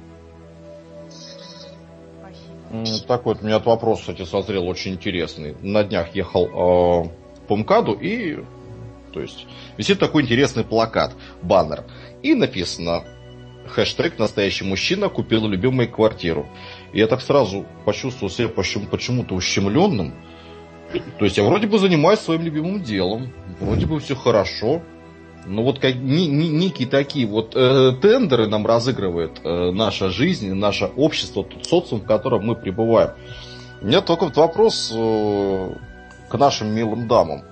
Такой вот у меня вопрос, кстати, созрел очень интересный. На днях ехал э, по МКАДу и то есть висит такой интересный плакат, баннер. И написано хэштег «Настоящий мужчина купил любимую квартиру». И я так сразу почувствовал себя почему-то ущемленным. То есть я вроде бы занимаюсь своим любимым делом, вроде бы все хорошо, ну вот как ни, ни, некие такие вот э, тендеры нам разыгрывает э, наша жизнь, наше общество, тот социум, в котором мы пребываем. У меня только вот вопрос э, к нашим милым дамам.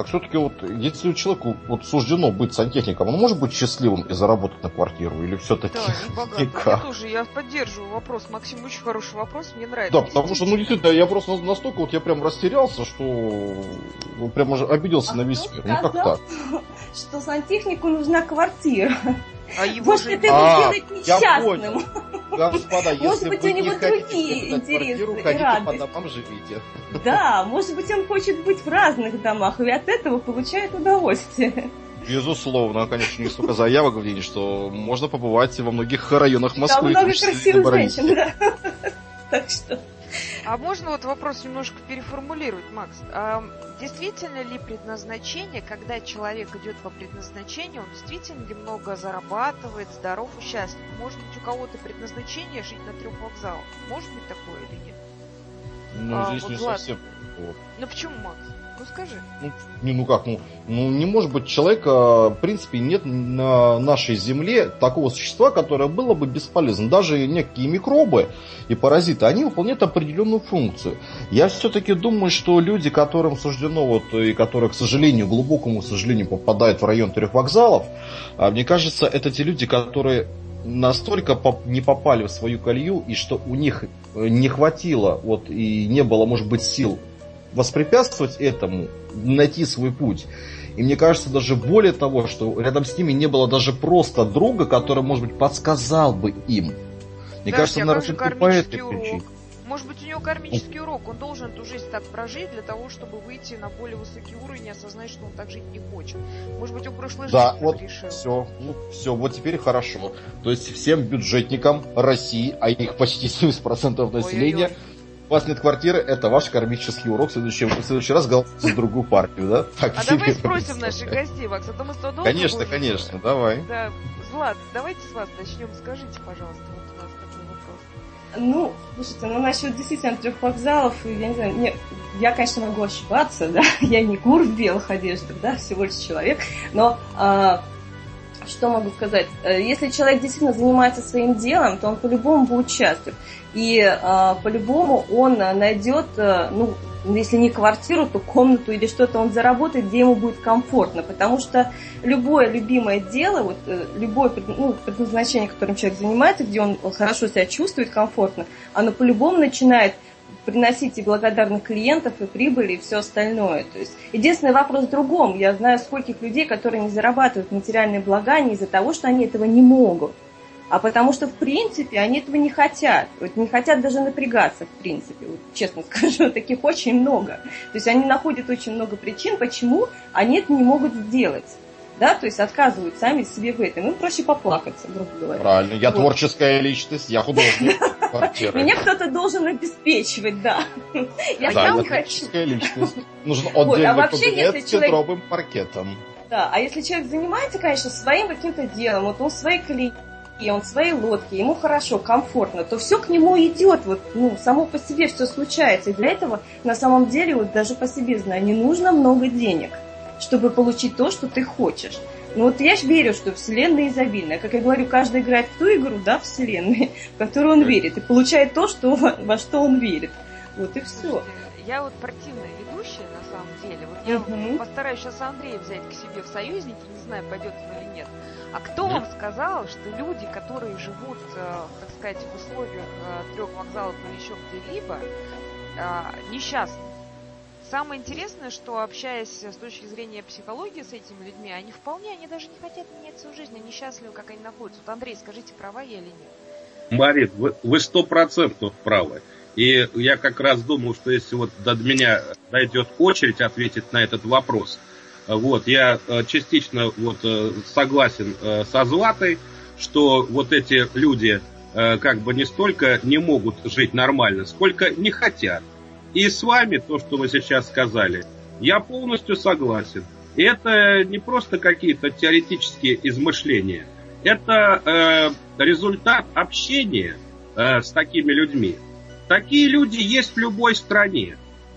Так все-таки вот, если человеку вот суждено быть сантехником, он может быть счастливым и заработать на квартиру? Или все-таки да, богатым. Я тоже, я поддерживаю вопрос. Максим, очень хороший вопрос, мне нравится. Да, потому что, ну, действительно, я просто настолько вот я прям растерялся, что ну, прям уже обиделся а на весь мир. Ну, как так? Что сантехнику нужна квартира. А его Может, же... это его а, делает несчастным. Господа, если может быть, у него не другие интересы квартиру, ходите по домам, живите. Да, может быть, он хочет быть в разных домах, и от этого получает удовольствие. Безусловно, конечно, не столько заявок в день, что можно побывать во многих районах Москвы. Там много красивых женщин, да. Так что... А можно вот вопрос немножко переформулировать, Макс? А действительно ли предназначение, когда человек идет по предназначению, он действительно ли много зарабатывает, здоров и счастлив? Может быть, у кого-то предназначение жить на трех вокзалах? Может быть такое или нет? Ну, а, здесь вот не Влад... совсем. Ну почему, Макс? Ну скажи. Ну, не, ну как, ну, ну не может быть человека, в принципе, нет на нашей Земле такого существа, которое было бы бесполезно. Даже некие микробы и паразиты, они выполняют определенную функцию. Я все-таки думаю, что люди, которым суждено, вот, и которые, к сожалению, глубокому сожалению, попадают в район трех вокзалов, а, мне кажется, это те люди, которые настолько не попали в свою колью, и что у них э, не хватило, вот, и не было, может быть, сил воспрепятствовать этому, найти свой путь. И мне кажется, даже более того, что рядом с ними не было даже просто друга, который, может быть, подсказал бы им. Мне да, кажется, наверное, только по этой причине. Может быть, у него кармический урок. Он должен эту жизнь так прожить для того, чтобы выйти на более высокий уровень и осознать, что он так жить не хочет. Может быть, у прошлой да, жизни вот решил. Все, ну, все, вот теперь хорошо. То есть всем бюджетникам России, а их почти 70% населения, Ой-ой-ой у вас нет квартиры, это ваш кармический урок. В следующий, в следующий раз голосуйте за другую партию, да? Так, а давай спросим наших гостей, Макс, а то мы с тобой Конечно, конечно, давай. Да, Влад, давайте с вас начнем. Скажите, пожалуйста, вот у нас такой вопрос. Ну, слушайте, ну насчет действительно трех вокзалов, я не знаю, мне, я, конечно, могу ошибаться, да, я не кур в белых одеждах, да, всего лишь человек, но а, что могу сказать? Э, если человек действительно занимается своим делом, то он по-любому будет счастлив. И э, по-любому он найдет, э, ну, ну, если не квартиру, то комнату или что-то он заработает, где ему будет комфортно. Потому что любое любимое дело, вот, любое ну, предназначение, которым человек занимается, где он хорошо себя чувствует, комфортно, оно по-любому начинает приносить и благодарных клиентов, и прибыли, и все остальное. То есть, единственный вопрос в другом. Я знаю скольких людей, которые не зарабатывают материальные блага не из-за того, что они этого не могут а потому что, в принципе, они этого не хотят. Вот не хотят даже напрягаться, в принципе. Вот, честно скажу, таких очень много. То есть они находят очень много причин, почему они это не могут сделать. Да, то есть отказывают сами себе в этом. Им проще поплакаться, грубо говоря. Правильно. Я вот. творческая личность, я художник. Меня кто-то должен обеспечивать, да. Я сам творческая личность. Нужен отдельный кабинет с центровым паркетом. Да, а если человек занимается, конечно, своим каким-то делом, вот он свои клиенты, он в своей лодке, ему хорошо, комфортно, то все к нему идет, вот, ну, само по себе все случается. И для этого, на самом деле, вот даже по себе знаю, не нужно много денег, чтобы получить то, что ты хочешь. Ну вот я верю, что Вселенная изобильная. Как я говорю, каждый играет в ту игру, да, Вселенной, в которую он верит, и получает то, что, во что он верит. Вот и все. Я вот противная ведущая, на самом деле. Вот я угу. постараюсь сейчас Андрея взять к себе в союзники, не знаю, пойдет он или нет. А кто вам сказал, что люди, которые живут, э, так сказать, в условиях э, трех вокзалов или еще где-либо, э, несчастны? Самое интересное, что общаясь с точки зрения психологии с этими людьми, они вполне, они даже не хотят менять свою жизнь, они счастливы, как они находятся. Вот, Андрей, скажите, права я или нет? Марит, вы сто процентов правы. И я как раз думал, что если вот до меня дойдет очередь ответить на этот вопрос – вот, я э, частично вот э, согласен э, со Златой, что вот эти люди как бы не столько не могут жить нормально, сколько не хотят. И с вами то, что вы сейчас сказали, я полностью согласен. Это не просто какие-то теоретические измышления. Это э, результат общения э, с такими людьми. Такие люди есть в любой стране.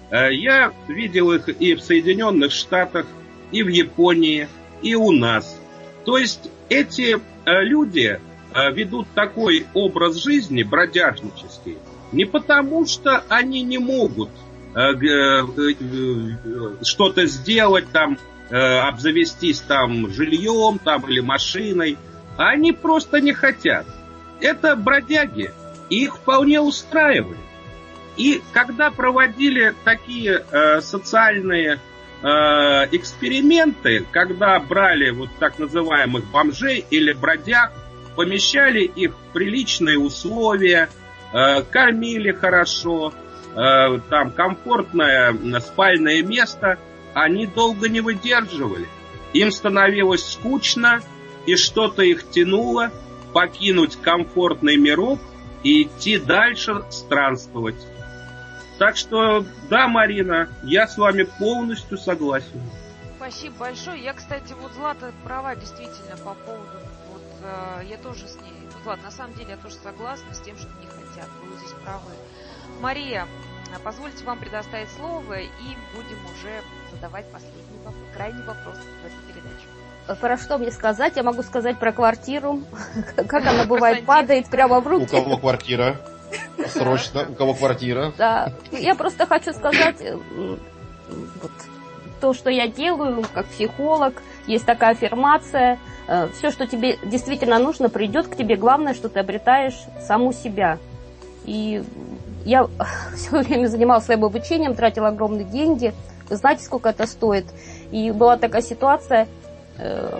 Э, я видел их и в Соединенных Штатах, и в Японии, и у нас. То есть эти э, люди э, ведут такой образ жизни бродяжнический не потому, что они не могут э, что-то сделать там, обзавестись там жильем там или машиной, они просто не хотят. Это бродяги, их вполне устраивали. И когда проводили такие э, социальные Э, эксперименты, когда брали вот так называемых бомжей или бродяг, помещали их в приличные условия, э, кормили хорошо, э, там комфортное спальное место, они долго не выдерживали. Им становилось скучно, и что-то их тянуло покинуть комфортный мирок и идти дальше странствовать. Так что, да, Марина, я с вами полностью согласен. Спасибо большое. Я, кстати, вот Злата права действительно по поводу, вот э, я тоже с ней, Злат, на самом деле я тоже согласна с тем, что не хотят. Вы здесь правы. Мария, позвольте вам предоставить слово и будем уже задавать последний вопрос, крайний вопрос в этой передаче. Про что мне сказать? Я могу сказать про квартиру. Как она бывает падает прямо в руки. У кого квартира? Срочно, у кого квартира. Да, я просто хочу сказать, э, вот, то, что я делаю как психолог, есть такая аффирмация, э, все, что тебе действительно нужно, придет к тебе, главное, что ты обретаешь саму себя. И я все время занималась своим обучением, тратила огромные деньги. Вы знаете, сколько это стоит? И была такая ситуация, э,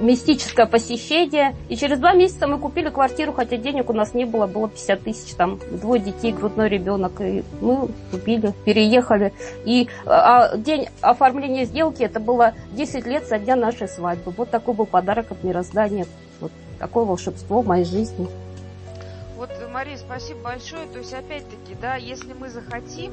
мистическое посещение. И через два месяца мы купили квартиру, хотя денег у нас не было, было 50 тысяч, там двое детей, грудной ребенок. И мы купили, переехали. И а, день оформления сделки, это было 10 лет со дня нашей свадьбы. Вот такой был подарок от мироздания. Вот такое волшебство в моей жизни. Мария, спасибо большое. То есть, опять-таки, да, если мы захотим,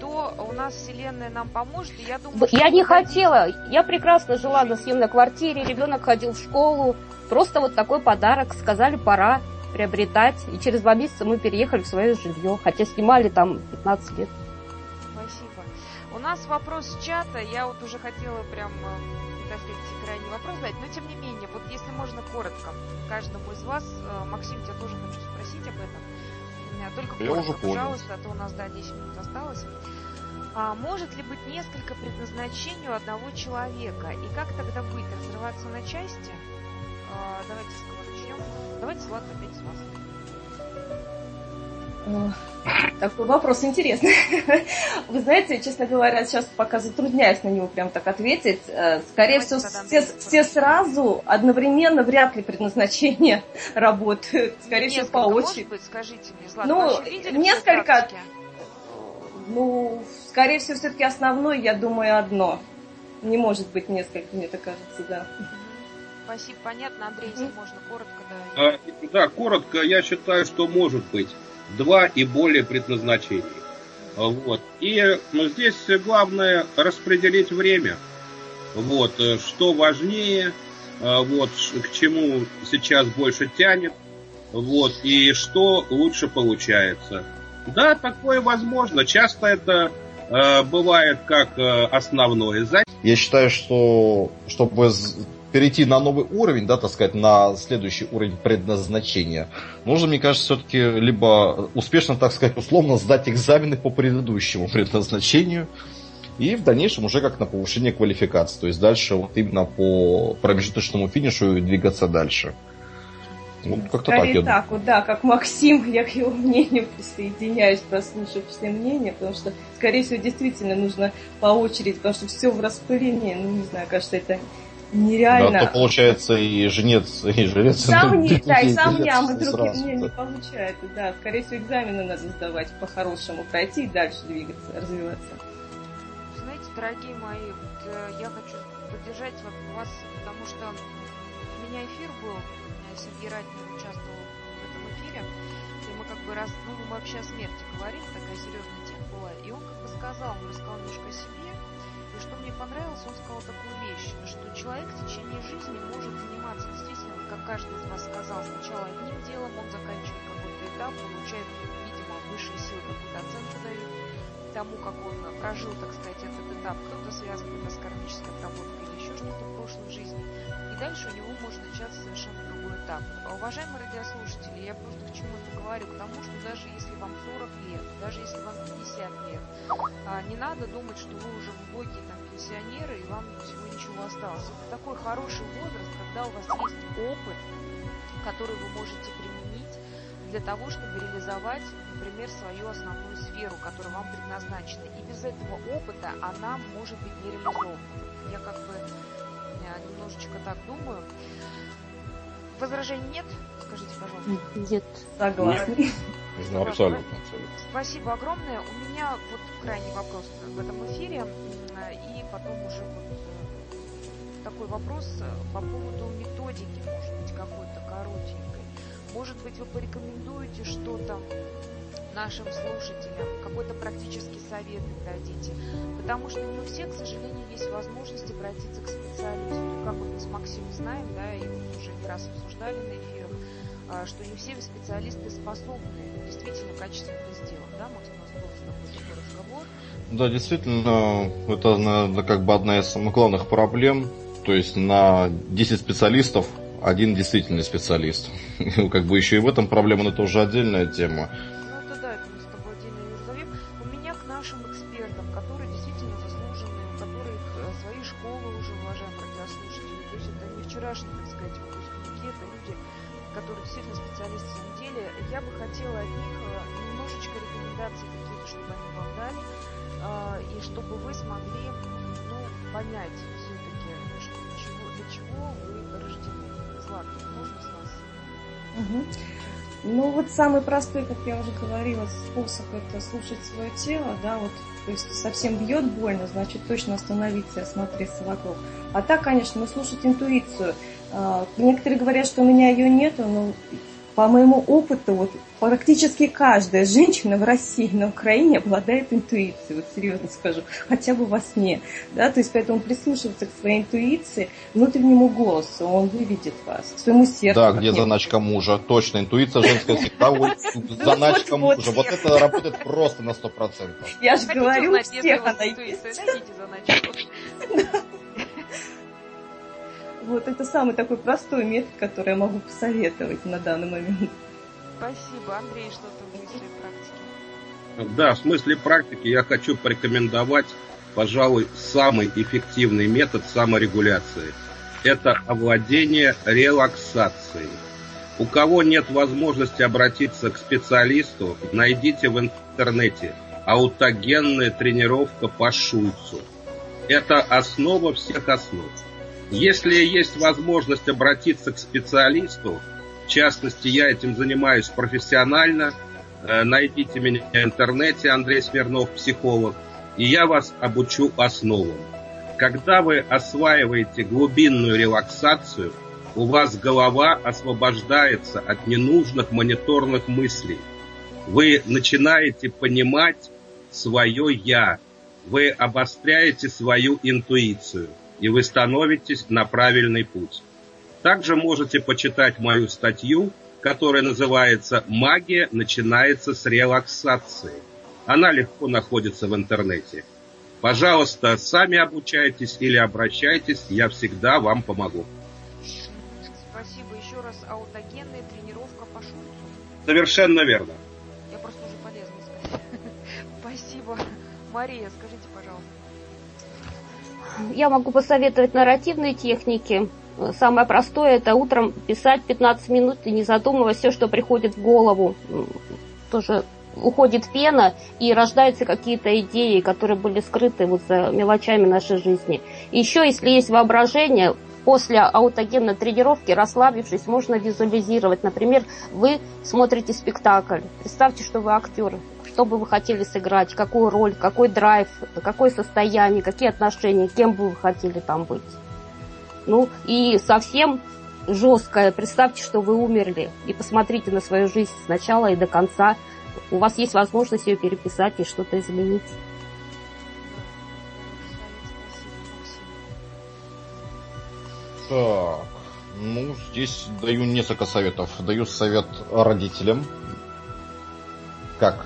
то у нас Вселенная нам поможет. И я думаю, я не хотела. Я прекрасно жила на съемной квартире, ребенок ходил в школу. Просто вот такой подарок. Сказали, пора приобретать. И через два месяца мы переехали в свое жилье, хотя снимали там 15 лет. Спасибо. У нас вопрос с чата. Я вот уже хотела прям, э, так сказать, крайний вопрос задать. Но тем не менее, вот если можно коротко, каждому из вас, э, Максим, тебя тоже хочу спросить об этом. Только я коротко, уже понял. пожалуйста, а то у нас, да, 10 минут осталось. А может ли быть несколько предназначений у одного человека? И как тогда быть? Разрываться на части? А, давайте с кого начнем. Давайте, с Э, вас. Такой вопрос интересный. Вы знаете, честно говоря, сейчас пока затрудняюсь на него прям так ответить. Э, Скорее всего, все, все сразу, одновременно вряд ли предназначение работают. Скорее всего, по очереди. быть, скажите мне, Злата, Ну, видели несколько-? Ну, скорее всего, все-таки основное, я думаю, одно. Не может быть несколько, мне так кажется, да. Спасибо, понятно. Андрей, если можно коротко, да. А, Да, коротко, я считаю, что может быть два и более предназначений. Вот. И ну, здесь главное распределить время. Вот, э, что важнее, а, вот, к чему сейчас больше тянет, вот, и что лучше получается. Да, такое возможно. Часто это э, бывает как э, основное занятие. Я считаю, что чтобы перейти на новый уровень, да, так сказать, на следующий уровень предназначения, нужно, мне кажется, все-таки либо успешно, так сказать, условно сдать экзамены по предыдущему предназначению, и в дальнейшем уже как на повышение квалификации. То есть дальше вот именно по промежуточному финишу и двигаться дальше. Ну, как-то так, я так, вот, да, как Максим, я к его мнению присоединяюсь, прослушав все мнения, потому что, скорее всего, действительно нужно по очереди, потому что все в распылении, ну, не знаю, кажется, это нереально. Да, то получается и женец, и жрец. Сам не, да, и сам я, мы сразу, другие не, не получается, да. Скорее всего, экзамены надо сдавать по-хорошему, пройти и дальше двигаться, развиваться. Знаете, дорогие мои, вот, э, я хочу поддержать вот вас, потому что у меня эфир был, у меня Сергей Радин участвовал в этом эфире, и мы как бы раз, ну, мы вообще о смерти говорили, такая серьезная тема была, и он как бы сказал, он рассказал немножко о себе, и что мне понравилось, он сказал такую вещь, что человек в течение жизни может заниматься действительно, как каждый из вас сказал, сначала одним делом, он заканчивает какой-то этап, получает, видимо, высшие силы какую-то оценку дают, тому, как он прожил, так сказать, этот этап. Кто-то связан это с кармической отработкой или еще что-то в прошлой жизни. И дальше у него может начаться совершенно другой этап. А, Уважаемые радиослушатели, я просто к чему это говорю? К тому, что даже если вам 40 лет, даже если вам 50 лет, а, не надо думать, что вы уже глубокие там пенсионеры и вам всего ничего осталось. Это такой хороший возраст, когда у вас есть опыт, который вы можете применить для того, чтобы реализовать, например, свою основную сферу, которая вам предназначена. И без этого опыта она может быть не реализована. Я как бы э, немножечко так думаю. Возражений нет? Скажите, пожалуйста. Нет. Согласна. Ну, абсолютно, абсолютно. Спасибо огромное. У меня вот крайний вопрос в этом эфире. М, И потом уже вот э, такой вопрос э, по поводу методики, может быть, какой-то коротенькой. Может быть, вы порекомендуете что-то нашим слушателям, какой-то практический совет дадите. Потому что не у всех, к сожалению, есть возможность обратиться к специалисту. Как вот мы с Максимом знаем, да, и уже не раз обсуждали на эфирах, что не все специалисты способны действительно качественно сделать. Да, Максим, у нас был с тобой такой разговор. Да, действительно, это наверное, как бы одна из самых главных проблем. То есть на 10 специалистов один действительный специалист. Как бы еще и в этом проблема, но это уже отдельная тема. Чтобы они вам дали, э, и чтобы вы смогли, ну, понять все-таки, чего, для чего вы рождены. Злата, можно с вас? Мгм. Ну вот самый простой, как я уже говорила, способ это слушать свое тело, да, вот, то есть совсем бьет больно, значит точно остановиться и осмотреться вокруг. А так, конечно, ну, слушать интуицию. А, Некоторые говорят, что у меня ее нету, но по моему опыту, вот практически каждая женщина в России, на Украине обладает интуицией, вот серьезно скажу, хотя бы во сне, да, то есть поэтому прислушиваться к своей интуиции, внутреннему голосу, он выведет вас, к своему сердцу. Да, где заначка мужа. Точно, интуиция женская всегда вот заначка мужа. вот. Это работает просто на 100%. Я же говорю, у всех она есть. Вот это самый такой простой метод, который я могу посоветовать на данный момент. Спасибо. Андрей, что-то в своей практике. Да, в смысле практики я хочу порекомендовать, пожалуй, самый эффективный метод саморегуляции. Это овладение релаксацией. У кого нет возможности обратиться к специалисту, найдите в интернете аутогенная тренировка по Шульцу. Это основа всех основ. Если есть возможность обратиться к специалисту, в частности, я этим занимаюсь профессионально, э, найдите меня в интернете, Андрей Смирнов, психолог, и я вас обучу основам. Когда вы осваиваете глубинную релаксацию, у вас голова освобождается от ненужных мониторных мыслей. Вы начинаете понимать свое «я», вы обостряете свою интуицию, и вы становитесь на правильный путь. Также можете почитать мою статью, которая называется «Магия начинается с релаксации». Она легко находится в интернете. Пожалуйста, сами обучайтесь или обращайтесь, я всегда вам помогу. Спасибо еще раз. Аутогенная тренировка по Шульцу. Совершенно верно. Я просто уже полезно сказать. Спасибо. Мария, скажите, пожалуйста. Я могу посоветовать нарративные техники. Самое простое это утром писать 15 минут и не задумываясь все, что приходит в голову. Тоже уходит пена и рождаются какие-то идеи, которые были скрыты вот за мелочами нашей жизни. Еще, если есть воображение, после аутогенной тренировки, расслабившись, можно визуализировать. Например, вы смотрите спектакль. Представьте, что вы актер. Что бы вы хотели сыграть, какую роль, какой драйв, какое состояние, какие отношения, кем бы вы хотели там быть. Ну и совсем жесткое. Представьте, что вы умерли. И посмотрите на свою жизнь с начала и до конца. У вас есть возможность ее переписать и что-то изменить. Так, ну, здесь даю несколько советов. Даю совет родителям, как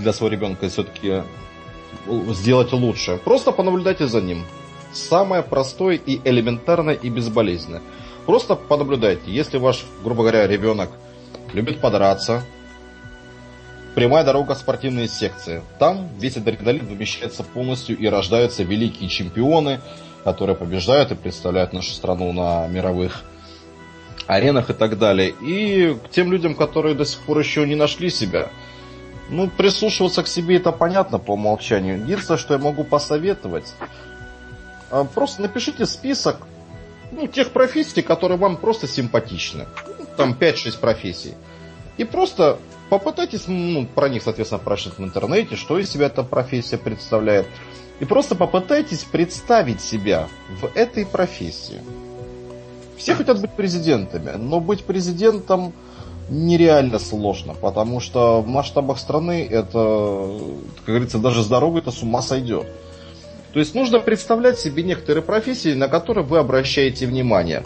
для своего ребенка все-таки сделать лучше. Просто понаблюдайте за ним. Самое простое и элементарное и безболезненное. Просто понаблюдайте. Если ваш, грубо говоря, ребенок любит подраться, прямая дорога в спортивные секции. Там весь адреналин вымещается полностью и рождаются великие чемпионы, которые побеждают и представляют нашу страну на мировых аренах и так далее. И к тем людям, которые до сих пор еще не нашли себя, ну, прислушиваться к себе это понятно по умолчанию. Единственное, что я могу посоветовать, а, просто напишите список ну, тех профессий, которые вам просто симпатичны. Там 5-6 профессий. И просто попытайтесь ну, про них, соответственно, прочитать в интернете, что из себя эта профессия представляет. И просто попытайтесь представить себя в этой профессии. Все хотят быть президентами, но быть президентом нереально сложно, потому что в масштабах страны это, как говорится, даже здоровый это с ума сойдет. То есть нужно представлять себе некоторые профессии, на которые вы обращаете внимание.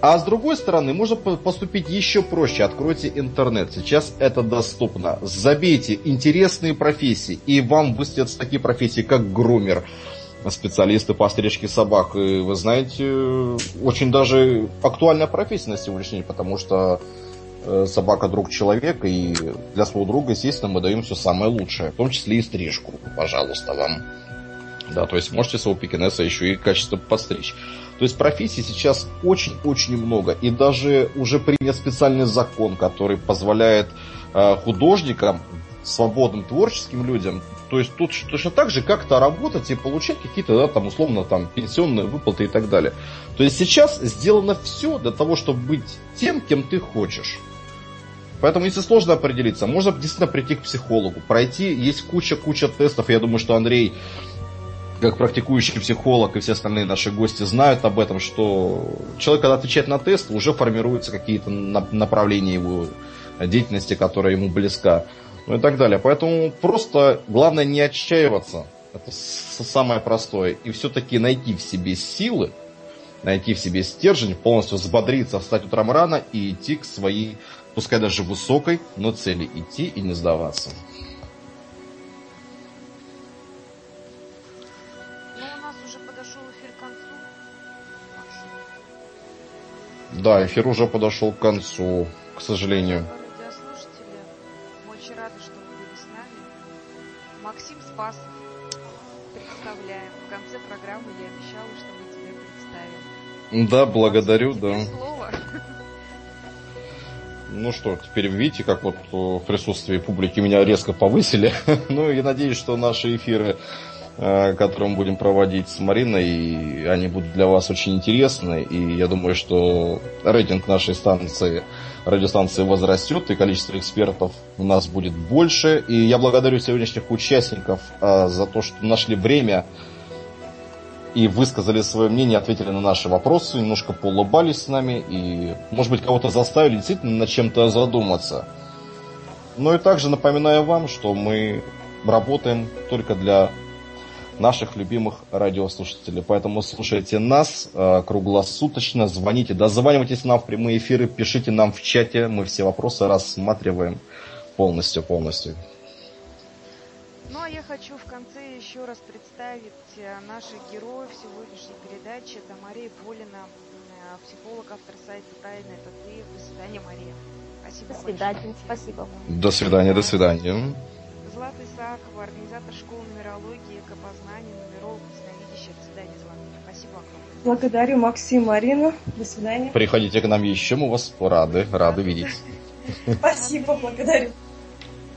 А с другой стороны, можно поступить еще проще. Откройте интернет. Сейчас это доступно. Забейте интересные профессии, и вам высветятся такие профессии, как грумер, специалисты по стрижке собак. И вы знаете, очень даже актуальная профессия на сегодняшний день, потому что собака друг человека, и для своего друга, естественно, мы даем все самое лучшее, в том числе и стрижку. Пожалуйста, вам. Да, то есть можете своего пекинеса еще и качественно постричь. То есть профессий сейчас очень-очень много. И даже уже принят специальный закон, который позволяет э, художникам, свободным творческим людям, то есть тут точно так же как-то работать и получать какие-то, да, там, условно, там, пенсионные выплаты и так далее. То есть сейчас сделано все для того, чтобы быть тем, кем ты хочешь. Поэтому, если сложно определиться, можно действительно прийти к психологу, пройти, есть куча-куча тестов. Я думаю, что Андрей как практикующий психолог и все остальные наши гости знают об этом, что человек, когда отвечает на тест, уже формируются какие-то направления его деятельности, которая ему близка, ну и так далее. Поэтому просто главное не отчаиваться. Это самое простое. И все-таки найти в себе силы, найти в себе стержень, полностью взбодриться, встать утром рано и идти к своей, пускай даже высокой, но цели идти и не сдаваться. Да, эфир уже подошел к концу, к сожалению. Спасов. Представляем. В конце программы я обещала, что мы тебя представим. Да, благодарю, Тебе да. слово. Ну что, теперь видите, как вот э, в присутствии публики меня резко повысили. ну и надеюсь, что наши эфиры, э, которые мы будем проводить с Мариной, они будут для вас очень интересны. И я думаю, что рейтинг нашей станции, радиостанции возрастет, и количество экспертов у нас будет больше. И я благодарю сегодняшних участников э, за то, что нашли время и высказали свое мнение, ответили на наши вопросы, немножко поулыбались с нами и, может быть, кого-то заставили действительно над чем-то задуматься. Ну и также напоминаю вам, что мы работаем только для наших любимых радиослушателей. Поэтому слушайте нас э, круглосуточно, звоните, дозванивайтесь нам в прямые эфиры, пишите нам в чате, мы все вопросы рассматриваем полностью, полностью. Ну, а я хочу в конце еще раз представить э, наших героев сегодняшней передачи. Это Мария Полина, э, психолог, автор сайта «Тайна это ты». До свидания, Мария. Спасибо До большое. свидания. Спасибо. До свидания, до свидания. Злата Исаакова, организатор школы нумерологии, экопознания, нумеролог, ясновидящая. До свидания, Злата. Спасибо огромное. Благодарю Максим, Марина. До свидания. Приходите к нам еще, мы вас рады, рады видеть. Спасибо, благодарю.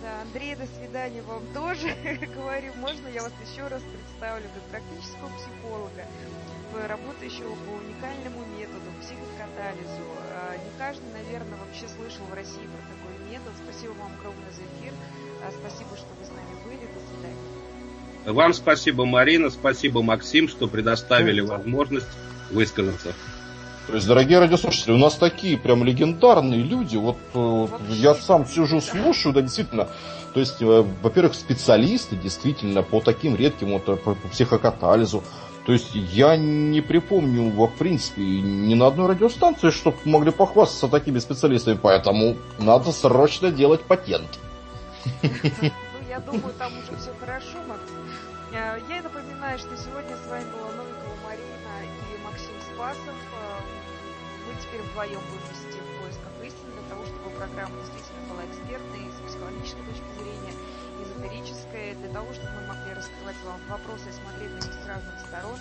Да, Андрей, до свидания вам тоже. Говорю, можно я вас еще раз представлю как практического психолога, в- работающего по уникальному методу, психокатализу. А, Не каждый, наверное, вообще слышал в России про такой метод. Спасибо вам огромное за эфир. А, Спасибо, что вы с нами были. До свидания. Вам спасибо, Марина, спасибо, Максим, что предоставили возможность высказаться. То есть, дорогие радиослушатели, у нас такие прям легендарные люди. Вот э, вот я сам сижу, слушаю, да, действительно. То есть, э, во-первых, специалисты действительно по таким редким вот э, по психокатализу. То есть я не припомню, во в принципе, ни на одной радиостанции, чтобы могли похвастаться такими специалистами. Поэтому надо срочно делать патент. Ну, я думаю, там уже все хорошо, Макс. А, Я напоминаю, что сегодня с вами была Новикова Марина и Максим Спасов. А, Мы теперь вдвоем будем вести в поисках истины для того, чтобы программа действительно была экспертной с психологической точки зрения, эзотерической, для того, чтобы мы могли раскрывать вам вопросы и смотреть на них с разных сторон.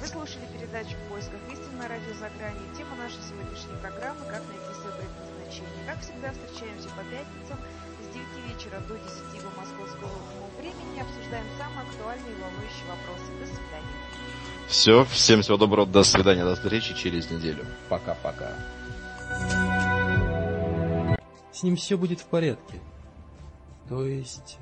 Вы слушали передачу «В поисках истины» на радио «За гранью». Тема нашей сегодняшней программы «Как найти свое предназначение». Как всегда, встречаемся по пятницам с 9 вечера до 10 по московскому времени. Обсуждаем самые актуальные и волнующие вопросы. До свидания. Все, всем всего доброго, до свидания, до встречи через неделю. Пока-пока. С ним все будет в порядке. То есть...